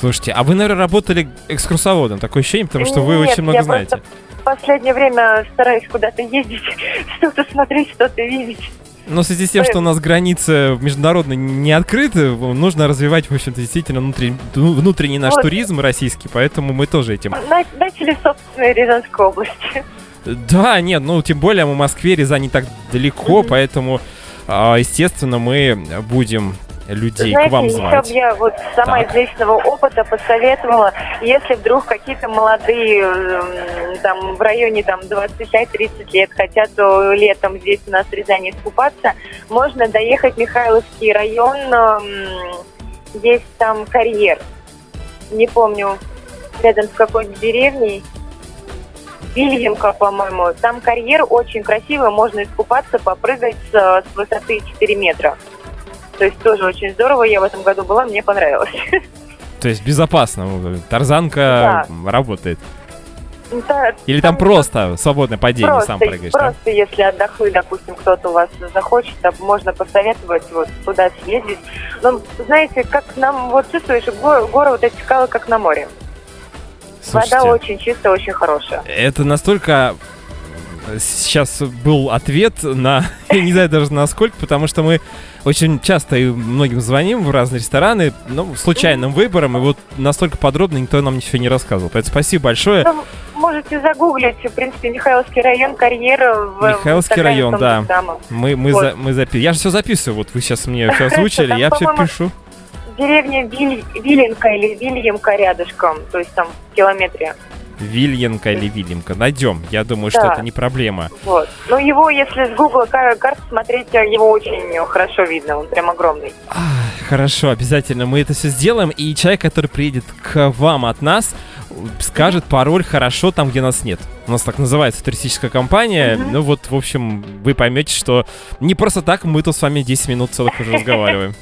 Слушайте, а вы, наверное, работали экскурсоводом, такое ощущение, потому что вы Нет, очень много я знаете. в последнее время стараюсь куда-то ездить, что-то смотреть, что-то видеть. Но в связи с тем, что у нас границы международные не открыты, нужно развивать, в общем-то, действительно внутренний, внутренний наш Вот. туризм российский, поэтому мы тоже этим... На- Начали, собственно, из Рязанской области. Да, нет, ну тем более мы в Москве, Рязань не так далеко, поэтому, а, естественно, мы будем людей Знаете, к вам еще звать. бы я вот сама Так. из личного опыта посоветовала, если вдруг какие-то молодые м, там в районе там 25-30 лет хотят летом здесь у нас в Рязани искупаться, можно доехать в Михайловский район, м, есть там карьер, не помню, рядом с какой-то деревней, Вильямка, по-моему. Там карьер очень красивый, можно искупаться, попрыгать с, с высоты 4 метра. То есть тоже очень здорово. Я в этом году была, мне понравилось. То есть безопасно, э, тарзанка работает. Да, Или там просто свободное падение, сам просто, прыгаешь, да? просто если отдохнуть, допустим, кто-то у вас захочет, то можно посоветовать вот туда съездить. Но, знаете, как нам, вот чувствуешь, го- горы, вот эти скалы, как на море. Слушайте, Вода очень чистая, очень хорошая. это настолько э, сейчас был ответ на, я не знаю даже насколько, потому что мы очень часто и многим звоним в разные рестораны, ну, случайным выбором, и вот настолько подробно никто нам ничего не рассказывал. Поэтому спасибо большое. Ну, можете загуглить, в принципе, Михайловский район, карьера в Михайловский в район, да. самом. Мы, мы, Вот. за, мы запи- Я же все записываю, вот вы сейчас мне все озвучили, я все пишу. Деревня Виль- Виленка или Вильямка рядышком, то есть там в километре. Вильенка или Вильямка. Найдем. Я думаю, что Да. это не проблема. Вот. Но его, если с Google кар- карт смотреть, его очень хорошо видно, он прям огромный. Хорошо, обязательно мы это все сделаем. И человек, который приедет к вам от нас, скажет пароль хорошо там, где нас нет. У нас так называется туристическая компания. Мгм. Ну вот, в общем, вы поймете, что не просто так мы тут с вами 10 минут целых уже разговариваем.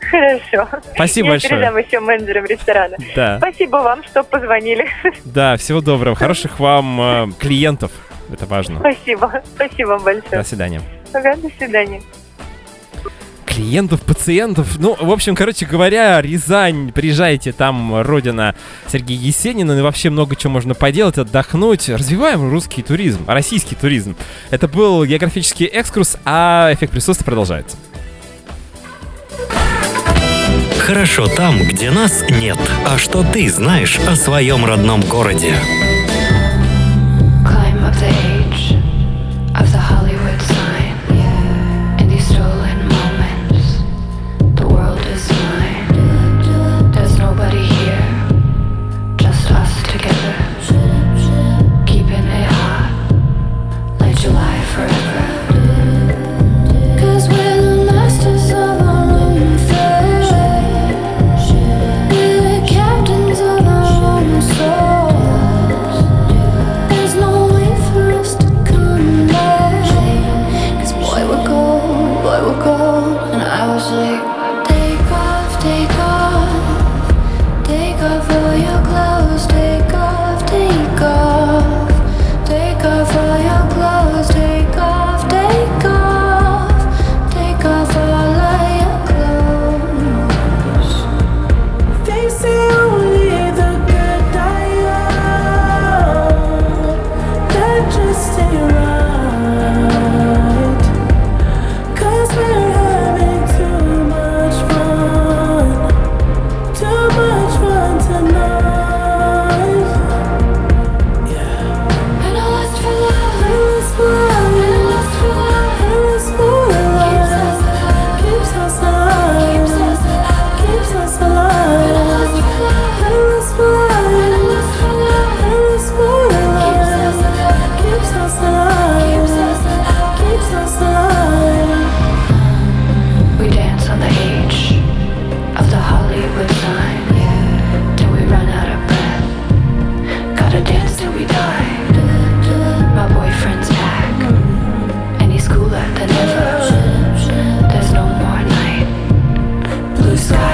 Хорошо. Спасибо Я большое. передам еще менеджерам ресторана. Да, Спасибо вам, что позвонили. да, всего доброго. Хороших вам э, клиентов. Это важно. Спасибо. Спасибо вам До большое. свидания. Ага, до свидания. клиентов, пациентов. Ну, в общем, короче говоря, Рязань, приезжайте, там родина Сергея Есенина, и вообще много чего можно поделать, отдохнуть. Развиваем русский туризм, российский туризм. Это был географический экскурс, а эффект присутствия продолжается. Хорошо там, где нас нет. А что ты знаешь о своем родном городе? Climb up the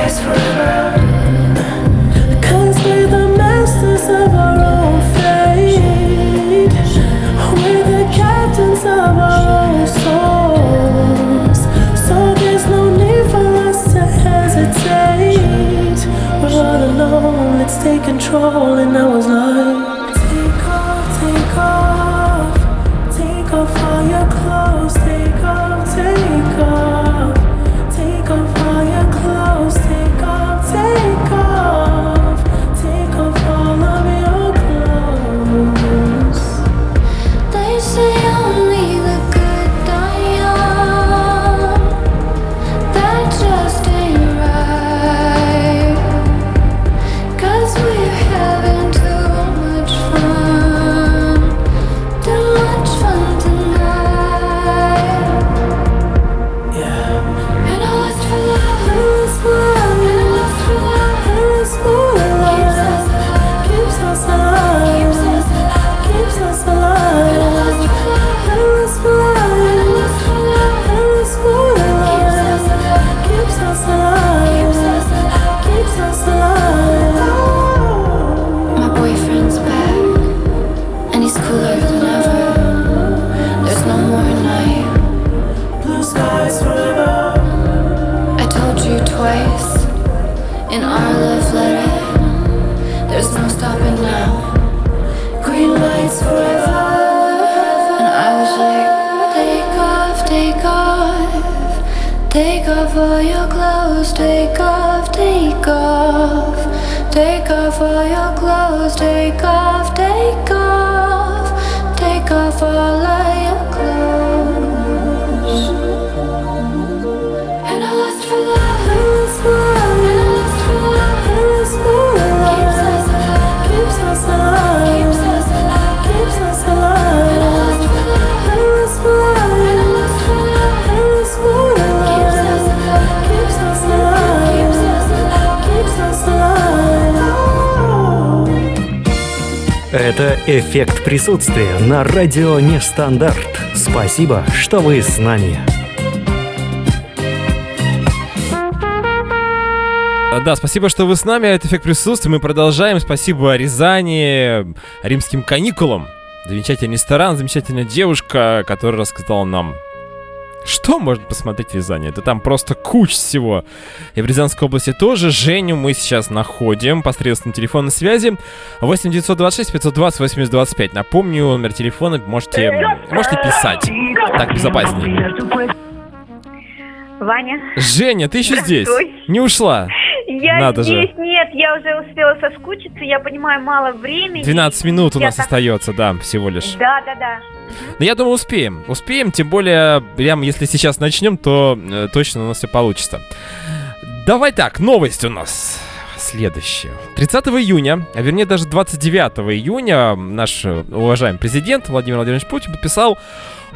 Forever. for your clothes, take off. Это эффект присутствия на радио Нестандарт. Спасибо, что вы с нами. А, Да, спасибо, что вы с нами. Это эффект присутствия. Мы продолжаем. Спасибо Рязани, римским каникулам. Замечательный ресторан, замечательная девушка, которая рассказала нам, что можно посмотреть в Рязани. Это там просто куча всего. И в Рязанской области тоже. Женю мы сейчас находим посредством телефонной связи. 8 926 520 80 25. Напомню, номер телефона можете, можете писать. Так безопаснее. Ваня? Женя, ты еще здесь? Не ушла? Я Надо же. здесь, нет, я уже успела соскучиться, я понимаю, мало времени. 12 минут у Я нас так- остается, да, всего лишь. Да, да, да. Но я думаю, успеем. Успеем, тем более, прям если сейчас начнем, то э, точно у нас все получится. Давай так, новость у нас следующая. 30 июня, а вернее даже 29 июня наш э, уважаемый президент Владимир Владимирович Путин подписал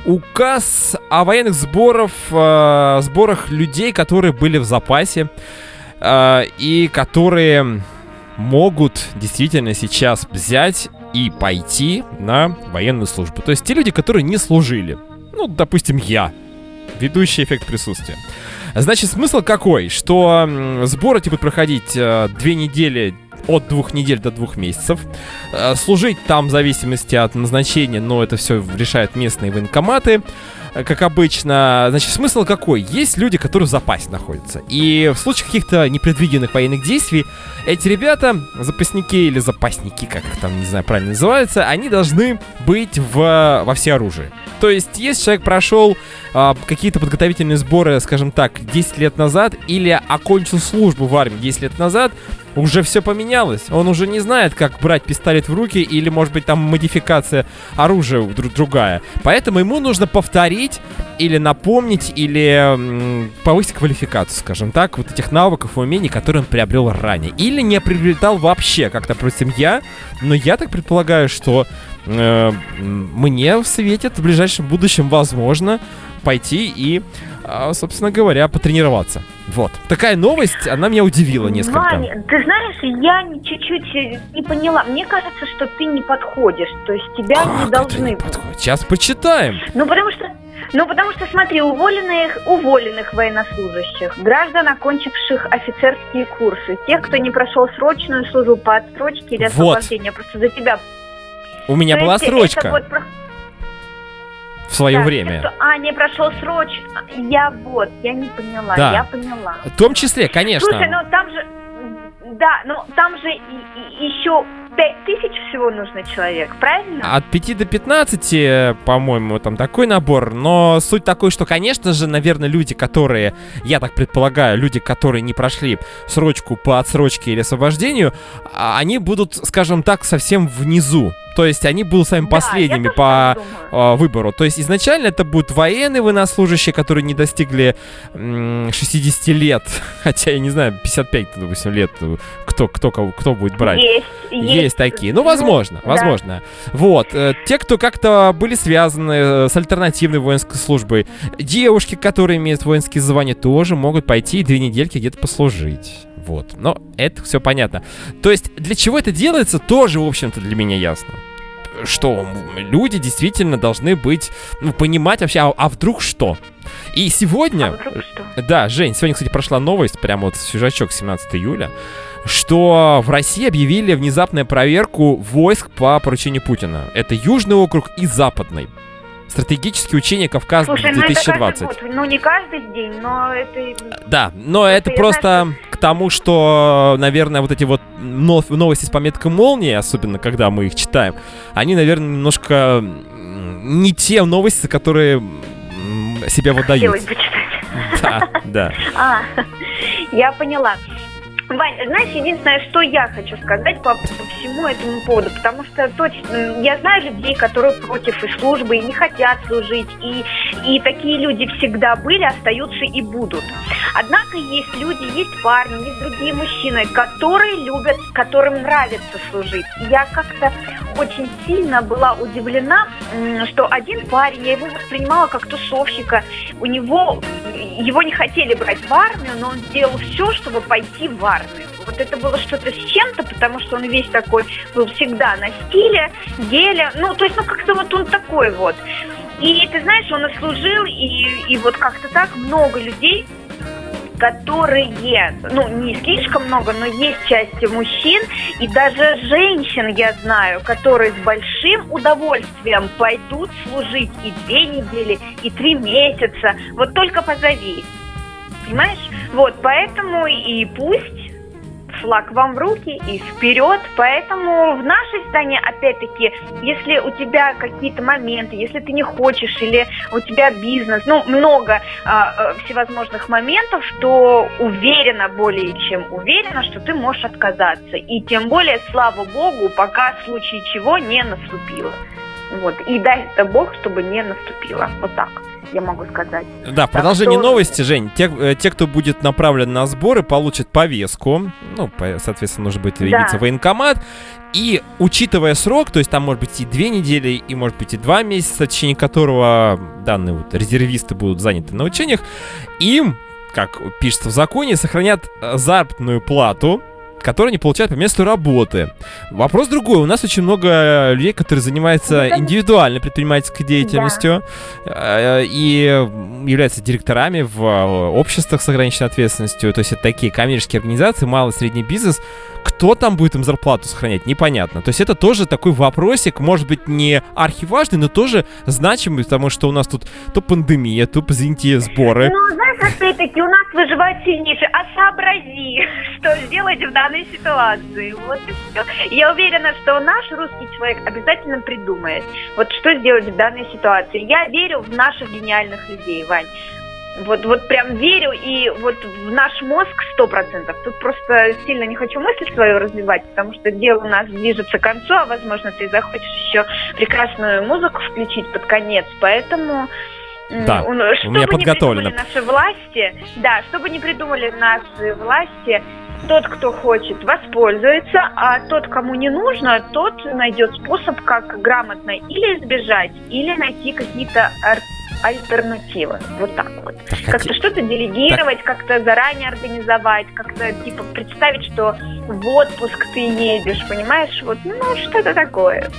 указ о военных сборах, э, сборах людей, которые были в запасе и которые могут действительно сейчас взять и пойти на военную службу. То есть те люди, которые не служили. Ну, допустим, я, ведущий эффект присутствия. Значит, смысл какой? Что сборы будут проходить э, две недели от двух недель до двух месяцев. Э, служить там в зависимости от назначения, но это все решают местные военкоматы. Э, Как обычно, значит, смысл какой? Есть люди, которые в запасе находятся. И в случае каких-то непредвиденных военных действий, эти ребята, запасники или запасники, как их там, не знаю, правильно называется, они должны быть в, во всеоружии. То есть, если человек прошел а, какие-то подготовительные сборы, скажем так, 10 лет назад, или окончил службу в армии 10 лет назад, уже все поменялось. Он уже не знает, как брать пистолет в руки, или, может быть, там модификация оружия дру- другая. Поэтому ему нужно повторить, или напомнить, или повысить квалификацию, скажем так, вот этих навыков и умений, которые он приобрел ранее. Или не приобретал вообще, как, допустим, я. Но я так предполагаю, что э, мне светит в ближайшем будущем возможно пойти и, собственно говоря, потренироваться. Вот. Такая новость, она меня удивила несколько. Ваня, ты знаешь, я чуть-чуть э, не поняла. Мне кажется, что ты не подходишь. То есть тебя Как не должны. не подходит? Сейчас почитаем. Ну, потому что... Ну, потому что, смотри, уволенных, уволенных военнослужащих, граждан, окончивших офицерские курсы, тех, кто не прошел срочную службу по отсрочке или Вот. освобождению, просто за тебя. У меня То была срочка вот в свое Так, время. кто- а, не прошел срочно. Я вот, я не поняла, Да. я поняла. В том числе, конечно. Слушай, ну там же, да, ну там же и- и- еще пять тысяч всего нужно человек, правильно? От 5 до 15, по-моему, там такой набор. Но суть такой, что, конечно же, наверное, люди, которые, я так предполагаю, люди, которые не прошли срочку по отсрочке или освобождению, а, они будут, скажем так, совсем внизу. То есть они будут самыми Да, последними по э, выбору. То есть изначально это будут военные военнослужащие, которые не достигли м, 60 лет, хотя я не знаю, 55, допустим, лет, кто, кто, кого, кто будет брать. Есть, Есть, такие. Ну, возможно, да. возможно. Вот. э, Те, кто как-то были связаны э, с альтернативной воинской службой. Девушки, которые имеют воинские звания, тоже могут пойти и две недельки где-то послужить. Вот. Но это все понятно. То есть, для чего это делается, тоже, в общем-то, для меня ясно. Что люди действительно должны быть, ну, понимать вообще, а, а вдруг что? И сегодня... А вдруг что? Да, Жень, сегодня, кстати, прошла новость, прямо вот свежачок 17 июля, что в России объявили внезапную проверку войск по поручению Путина. Это Южный округ и Западный. Стратегические учения Кавказ Слушай, ну это 2020. каждый год. Ну не каждый день, но это... Да, но это я просто к тому, что, наверное, вот эти вот нов- новости с пометкой молнии, особенно когда мы их читаем, они, наверное, немножко не те новости, которые себя выдают. Хотелось бы читать. Да, да. А, я поняла. Вань, знаешь, единственное, что я хочу сказать по, по всему этому поводу, потому что точно я знаю людей, которые против и службы, и не хотят служить, и, и такие люди всегда были, остаются и будут. Однако есть люди, есть парни, есть другие мужчины, которые любят, которым нравится служить. Я как-то очень сильно была удивлена, что один парень, я его воспринимала как тусовщика, у него, его не хотели брать в армию, но он сделал все, чтобы пойти в армию. Вот это было что-то с чем-то, потому что он весь такой был всегда на стиле, геле, ну, то есть, ну, как-то вот он такой вот. И ты знаешь, он служил, и, и вот как-то так много людей которые, ну, не слишком много, но есть части мужчин и даже женщин, я знаю, которые с большим удовольствием пойдут служить и две недели, и три месяца. Вот только позови. Понимаешь? Вот, поэтому и пусть флаг вам в руки и вперед. Поэтому в нашей стране, опять-таки, если у тебя какие-то моменты, если ты не хочешь или у тебя бизнес, ну, много а, э, всевозможных моментов, то уверена, более чем уверена, что ты можешь отказаться. И тем более, слава богу, пока в случае чего не наступило. Вот. И дай это Бог, чтобы не наступило. Вот так я могу сказать. Да, в продолжение что... новости, Жень, те, э, те, кто будет направлен на сборы, получат повестку. Ну, соответственно, нужно будет явиться да. в военкомат. И учитывая срок, то есть там может быть и две недели, и может быть и два месяца, в течение которого данные вот резервисты будут заняты на учениях, им, как пишется в законе, сохранят э, заработную плату которые они получают по месту работы. Вопрос другой. У нас очень много людей, которые занимаются ну, индивидуальной предпринимательской деятельностью да. Э, и являются директорами в э, обществах с ограниченной ответственностью. То есть это такие коммерческие организации, малый и средний бизнес, кто там будет им зарплату сохранять, непонятно. То есть это тоже такой вопросик, может быть, не архиважный, но тоже значимый, потому что у нас тут то пандемия, то, извините, сборы. Ну, знаешь, опять-таки, у нас выживает сильнейший. А сообрази, что сделать в данной ситуации. Вот и все. Я уверена, что наш русский человек обязательно придумает, вот что сделать в данной ситуации. Я верю в наших гениальных людей, Вань. Вот, вот прям верю, и вот в наш мозг сто процентов. Тут просто сильно не хочу мысль свою развивать, потому что дело у нас движется к концу, а возможно ты захочешь еще прекрасную музыку включить под конец, поэтому... Да, что у меня подготовлено. наши власти, да, чтобы не придумали наши власти, тот, кто хочет, воспользуется, а тот, кому не нужно, тот найдет способ, как грамотно или избежать, или найти какие-то альтернатива. Вот так вот. Так, как-то что-то делегировать, так... как-то заранее организовать, как-то типа представить, что в отпуск ты едешь, понимаешь? Вот, ну, что-то такое.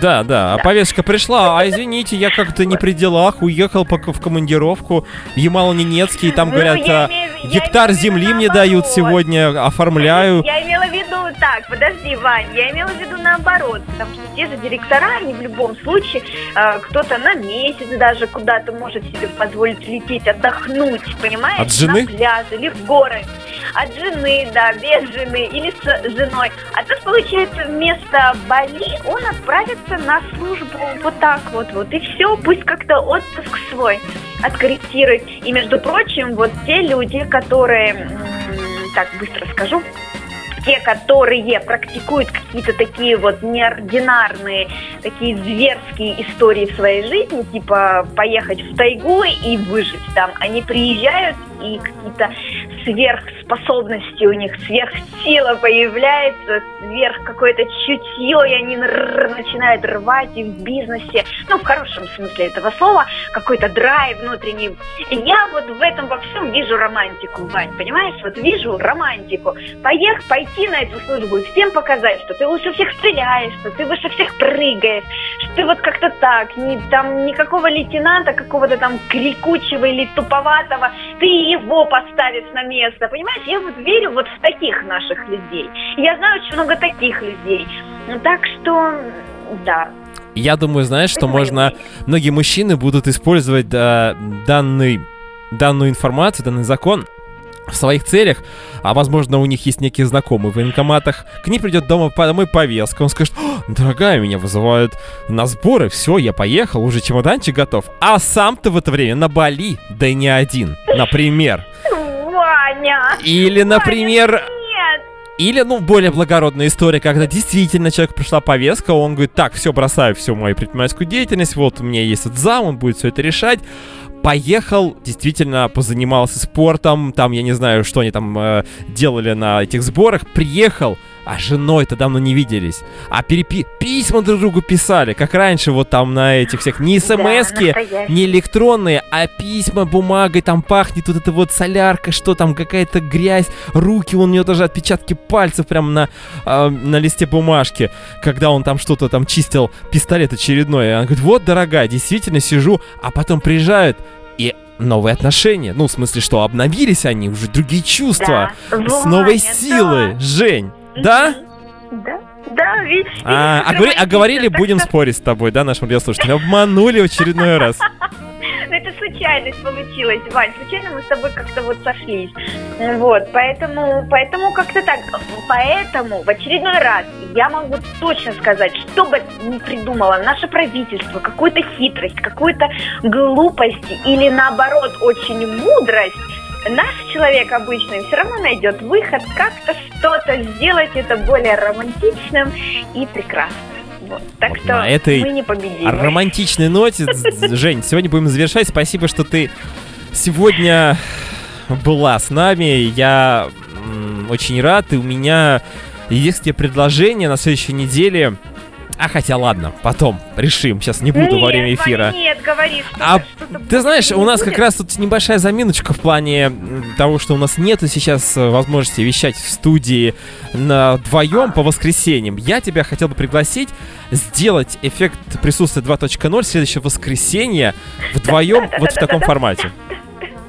Да, да, а повестка пришла, а извините, я как-то не при делах, уехал пока в командировку в Ямало-Ненецкий, там ну, говорят, а, имею, гектар земли мне дают сегодня, оформляю. Я имела в виду так, подожди, Вань, я имела в виду наоборот, потому что те же директора, они в любом случае, э, кто-то на месяц даже куда-то может себе позволить лететь, отдохнуть, понимаешь? От жены? На пляж или в горы. От жены, да, без жены или с женой. А тут, получается, вместо Бали он отправится на службу вот так вот, вот, и все, пусть как-то отпуск свой откорректирует. И, между прочим, вот те люди, которые, так быстро скажу, те, которые практикуют какие-то такие вот неординарные, такие зверские истории в своей жизни, типа поехать в тайгу и выжить там, они приезжают и какие-то сверхспособности у них, сверхсила появляется, сверх какое-то чутье, и они начинают рвать и в бизнесе, ну, в хорошем смысле этого слова, какой-то драйв внутренний. Я вот в этом во всем вижу романтику, Вань, понимаешь? Вот вижу романтику. Поех, пойти на эту службу и всем показать, что ты лучше всех стреляешь, что ты выше всех прыгаешь, что ты вот как-то так, не, там никакого лейтенанта, какого-то там крикучего или туповатого, ты его поставишь на место, понимаешь? Я вот верю вот в таких наших людей. Я знаю очень много таких людей. Так что, да, я думаю, знаешь, что можно... Многие мужчины будут использовать да, данный, данную информацию, данный закон в своих целях, а возможно у них есть некие знакомые в военкоматах, к ней придет дома домой повестка, он скажет, дорогая, меня вызывают на сборы, все, я поехал, уже чемоданчик готов, а сам-то в это время на Бали, да и не один, например. Ваня! Или, например, Нет! или, ну, более благородная история, когда действительно человек пришла повестка, он говорит, так, все, бросаю всю мою предпринимательскую деятельность, вот у меня есть этот зам, он будет все это решать. Поехал, действительно позанимался спортом, там, я не знаю, что они там э, делали на этих сборах, приехал, а женой-то давно не виделись. А перепи... письма друг другу писали, как раньше, вот там на этих всех, не Да, смс-ки, настоящий. не электронные, а письма бумагой, там пахнет вот эта вот солярка, что там, какая-то грязь, руки, у него даже отпечатки пальцев прям на, а, на листе бумажки, когда он там что-то там чистил, пистолет очередной. И она говорит, вот, дорогая, действительно сижу, а потом приезжают, и новые отношения. Ну, в смысле, что обновились они, уже другие чувства, Да. с новой Ваня, силы. да. Жень, да? Да, да, видишь. А, а, говори- а говорили, будем спорить с тобой, да, нашим радиослушателям? Обманули в очередной раз. Ну, это случайность получилась, Вань. Случайно мы с тобой как-то вот сошлись. Вот, поэтому, поэтому как-то так. Поэтому в очередной раз я могу точно сказать, что бы ни придумало наше правительство, какую-то хитрость, какую-то глупость или наоборот очень мудрость, наш человек обычный все равно найдет выход как-то что-то сделать это более романтичным и прекрасным. Вот. Так Вот что на этой мы не победим. романтичной ноте, Жень, сегодня будем завершать. Спасибо, что ты сегодня была с нами. Я очень рад. И у меня есть тебе предложение на следующей неделе. А хотя ладно, потом решим. Сейчас не буду во время Нет, эфира. Нет, говори, что А что-то ты знаешь, будет, у нас не как будет. раз тут небольшая заминочка в плане того, что у нас нету сейчас э, возможности вещать в студии на вдвоем по воскресеньям. Я тебя хотел бы пригласить сделать эффект присутствия 2.0 в следующее воскресенье вдвоем вот в таком формате.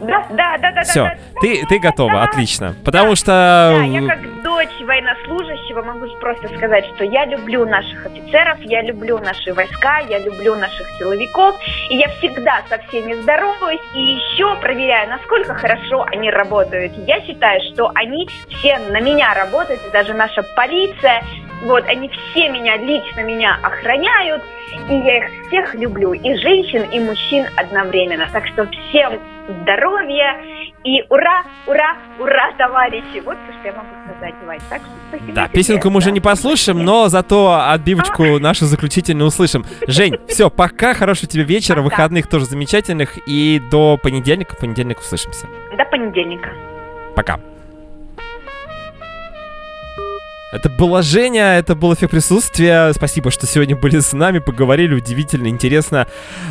Да, да, да, да. Все, да, да. ты, ты готова, Да. отлично. Потому Да, что... я как дочь военнослужащего могу просто сказать, что я люблю наших офицеров, я люблю наши войска, я люблю наших силовиков, и я всегда со всеми здороваюсь и еще проверяю, насколько хорошо они работают. Я считаю, что они все на меня работают, и даже наша полиция, вот, они все меня, лично меня охраняют, и я их всех люблю, и женщин, и мужчин одновременно. Так что всем здоровья и ура, ура, ура, товарищи! Вот что я могу сказать, Вань. Так что спасибо Да, тебе. песенку мы уже не послушаем, но зато отбивочку нашу заключительную услышим. Жень, все, пока, хорошего тебе вечера, Пока. выходных тоже замечательных, и до понедельника, в понедельник услышимся. До понедельника. Пока. Это была Женя, это был эффект присутствия. Спасибо, что сегодня были с нами, поговорили, удивительно, интересно.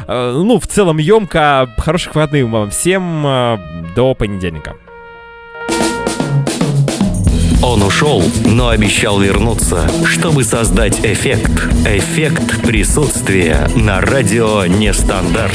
Э, ну, в целом, емко. Хороших выходных вам всем. э, До понедельника. Он ушел, но обещал вернуться, чтобы создать эффект. Эффект присутствия на радио Нестандарт.